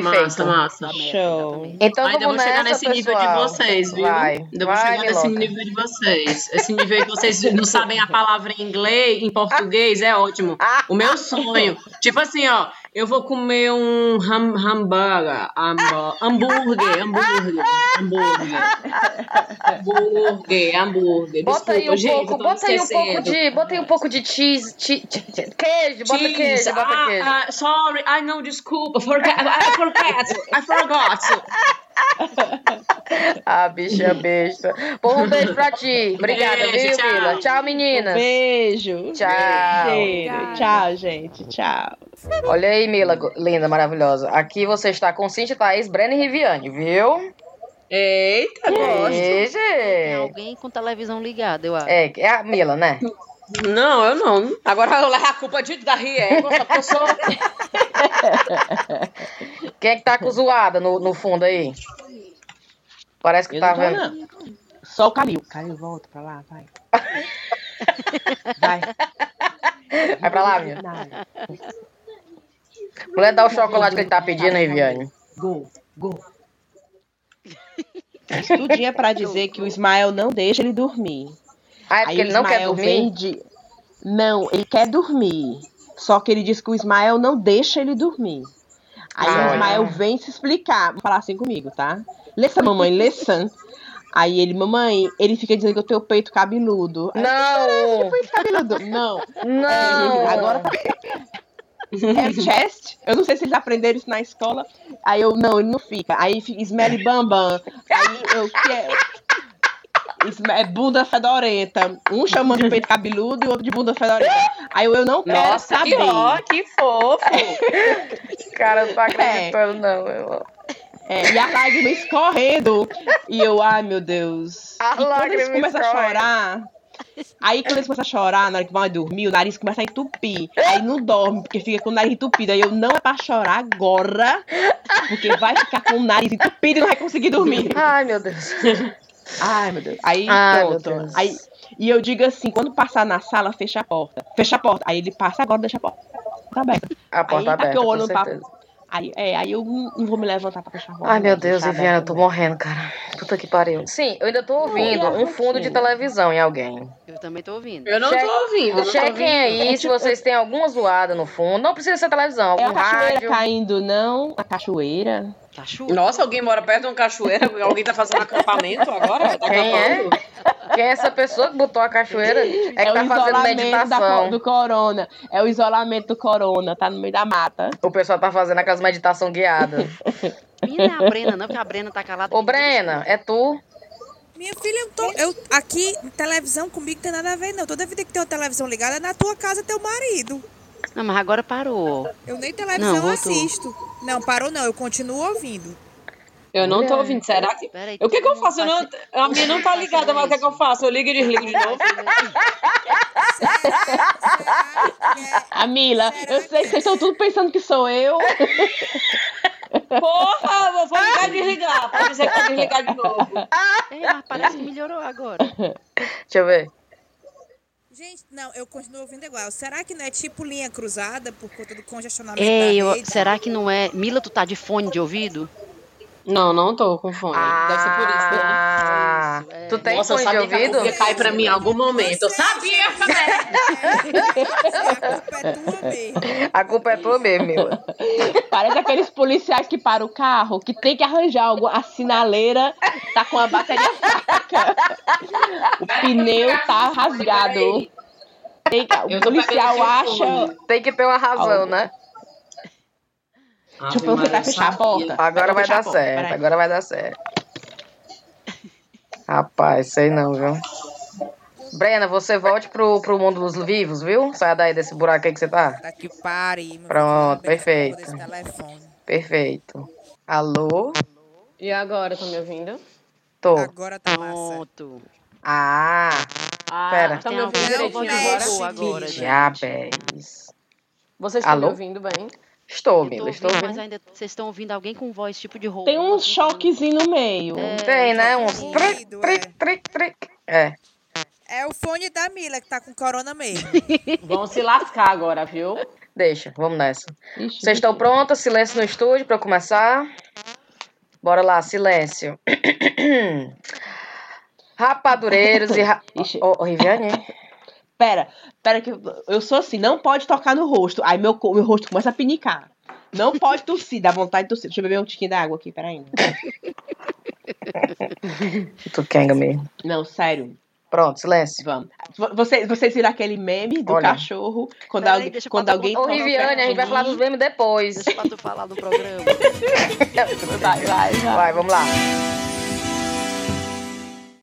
Perfeito. Massa, massa. Show. Então Ainda vou chegar nessa, nesse nível de pessoal. vocês, viu? Vai, Ainda vou vai, chegar nesse Miloca. nível de vocês. Esse nível que vocês [LAUGHS] não sabem a palavra em inglês, em português, é ótimo. O meu sonho. Tipo assim, ó. Eu vou comer um ham, hambúrguer, hambú- hambúrguer, hambúrguer, hambúrguer, hambúrguer. Bota aí um pouco, bota aí um pouco de, bota aí um pouco de cheese, che- che- che- queijo, bota queijo, bota ah, queijo. ah, sorry, I know, desculpa, forget, I forgot, I forgot. [LAUGHS] Ah, bicha besta. Pô, um beijo pra ti. Obrigada, Beijo, viu, tchau. Mila? Tchau, meninas. Beijo. Tchau. Cheiro. Tchau, gente. Tchau. Olha aí, Mila, linda, maravilhosa. Aqui você está com Cintia, Thaís, Breno e Riviane, viu? Eita, gosto. Tem gente. alguém com televisão ligada, eu acho. É, é a Mila, né? Não, eu não. Agora eu levo a culpa de da Riego, pessoa. Quem é que tá com zoada no, no fundo aí? Parece que Eu tá vendo. Só o Calil. Calil, volta pra lá, vai. Vai. Vai pra lá, minha. Mulher, dá o chocolate que ele tá pedindo, Riviane. Go, go. Isso tudo é pra dizer que o Ismael não deixa ele dormir. Ah, é porque ele o não quer dormir? vem de- Não, ele quer dormir. Só que ele diz que o Ismael não deixa ele dormir. Aí Ah, o Ismael olha. vem se explicar. Falar assim comigo, tá? Lessa, mamãe, lessa. Aí ele, mamãe, ele fica dizendo que eu tenho peito cabeludo. Aí, Não! peito cabeludo. Não. Não! Agora é chest. Eu não sei se eles aprenderam isso na escola. Aí eu, não, ele não fica. Aí Smelly Bambam. Aí eu quero. Isme- É bunda fedorenta. Um chamando de peito cabeludo e o outro de bunda fedorenta. Aí eu, eu não quero Nossa, que saber. ó, que fofo. [LAUGHS] Cara, não tô acreditando, não. Eu... É, e a lágrima escorrendo. E eu, ai meu Deus. A e quando eles começam a chorar. Aí quando eles começam a chorar, na hora que vão dormir, o nariz começa a entupir. Aí não dorme, porque fica com o nariz entupido. Aí eu não é pra chorar agora, porque vai ficar com o nariz entupido e não vai conseguir dormir. Ai, meu Deus. [LAUGHS] Ai, meu Deus. Aí Ai, meu pronto. Deus. Aí, e eu digo assim, quando passar na sala, fecha a porta. Fecha a porta. Aí ele passa agora, deixa a porta aberta. A porta Aí tá aberta, com pra-. Aí, é, aí eu não vou me levantar pra fechar a porta. Ai, meu Deus, Viviana, eu tô morrendo, cara. Puta que pariu. Sim, eu ainda tô ouvindo a um fundo de televisão em alguém. Eu também tô ouvindo. Eu não Cheque- tô ouvindo. Chequem aí se vocês têm alguma zoada no fundo. Não precisa ser televisão, É algum a cachoeira rádio. caindo, não? A cachoeira. Chuva. Nossa, alguém mora perto de uma cachoeira? Alguém tá fazendo acampamento agora? Tá Quem é? acampando? Quem é essa pessoa que botou a cachoeira? É que É, tá o fazendo isolamento da meditação. co- do corona. É o isolamento do corona, tá no meio da mata. O pessoal tá fazendo aquelas meditação guiadas. [LAUGHS] Minha não é a Brena, não, porque a Brena tá calada. Ô, Brena, é tu? Minha filha, eu tô. Eu, aqui, televisão comigo tem nada a ver, não. Toda vida que tem uma televisão ligada, é na tua casa teu marido. Não, mas agora parou. Eu nem televisão Não, assisto. Não, parou não, eu continuo ouvindo. Eu não tô ouvindo. Será que. Peraí, O que que eu faço? Eu não- a minha não tá ligada, mas o que que eu faço? Eu ligo e desligo de novo? A Mila, eu sei que vocês estão tudo pensando que sou eu. Porra, eu vou ligar e desligar. Pode dizer que eu desligar de novo. É, mas parece que melhorou agora. Deixa eu ver. Gente, não, eu continuo ouvindo igual. Será que não é tipo linha cruzada por conta do congestionamento da eu- será que não é. Mila, tu tá de fone de ouvido? Não, não tô com fome. Deve ser por isso, né? Ah, Isso, é. tu tem Nossa, fone de ouvido? ia cair pra mim em algum momento. Eu sabia, A culpa é tua mesmo. A culpa é tua mesmo, Mila. [LAUGHS] Parece aqueles policiais que param o carro, que tem que arranjar algo. A sinaleira tá com a bateria fraca. O pneu tá rasgado. Tem que- o policial acha. Tem que ter uma razão, Algo. Né? Deixa eu tentar fechar a porta. Agora vai dar certo, agora vai dar certo. Rapaz, sei não, viu? Brena, você volte pro, pro mundo dos vivos, viu? Saia daí desse buraco aí que você tá. Tá que pare. meu Pronto, perfeito. Perfeito. Alô? E agora, estão me ouvindo? Tô. Agora tá massa. Pronto. Ah, Ah, Pera. estão me ouvindo direitinho agora? agora, diabéis. Vocês estão me Alô? ouvindo bem? Estou, Mila, estou ouvindo, mas ainda vocês estão ouvindo alguém com voz tipo de roubo. Tem um assim, choquezinho no meio. É, Tem, né? Uns tric, é. tric, tric, tric. É. É o fone da Mila que tá com corona mesmo. [LAUGHS] Vão se lascar agora, viu? Deixa, vamos nessa. Ixi, Vocês estão prontas? Silêncio no estúdio pra eu começar? Bora lá, silêncio. [CLEARS THROAT] Rapadureiros e. Ra... Ô, ô, Riviane? Pera, pera que eu, eu sou assim, não pode tocar no rosto. Aí meu, meu rosto começa a pinicar. Não pode tossir, dá vontade de tossir. Deixa eu beber um tiquinho d'água aqui, peraí. [LAUGHS] Tu quenga mesmo. Não, sério, Pronto, silêncio. vamos. Vocês, vocês viram aquele meme do Olha. cachorro? Quando, Peraí, alguém, deixa eu quando alguém. Ô, Riviane, a gente vai falar dos memes depois. Deixa pra tu falar do programa. [LAUGHS] Vai, vai, vai. Vai, vamos lá.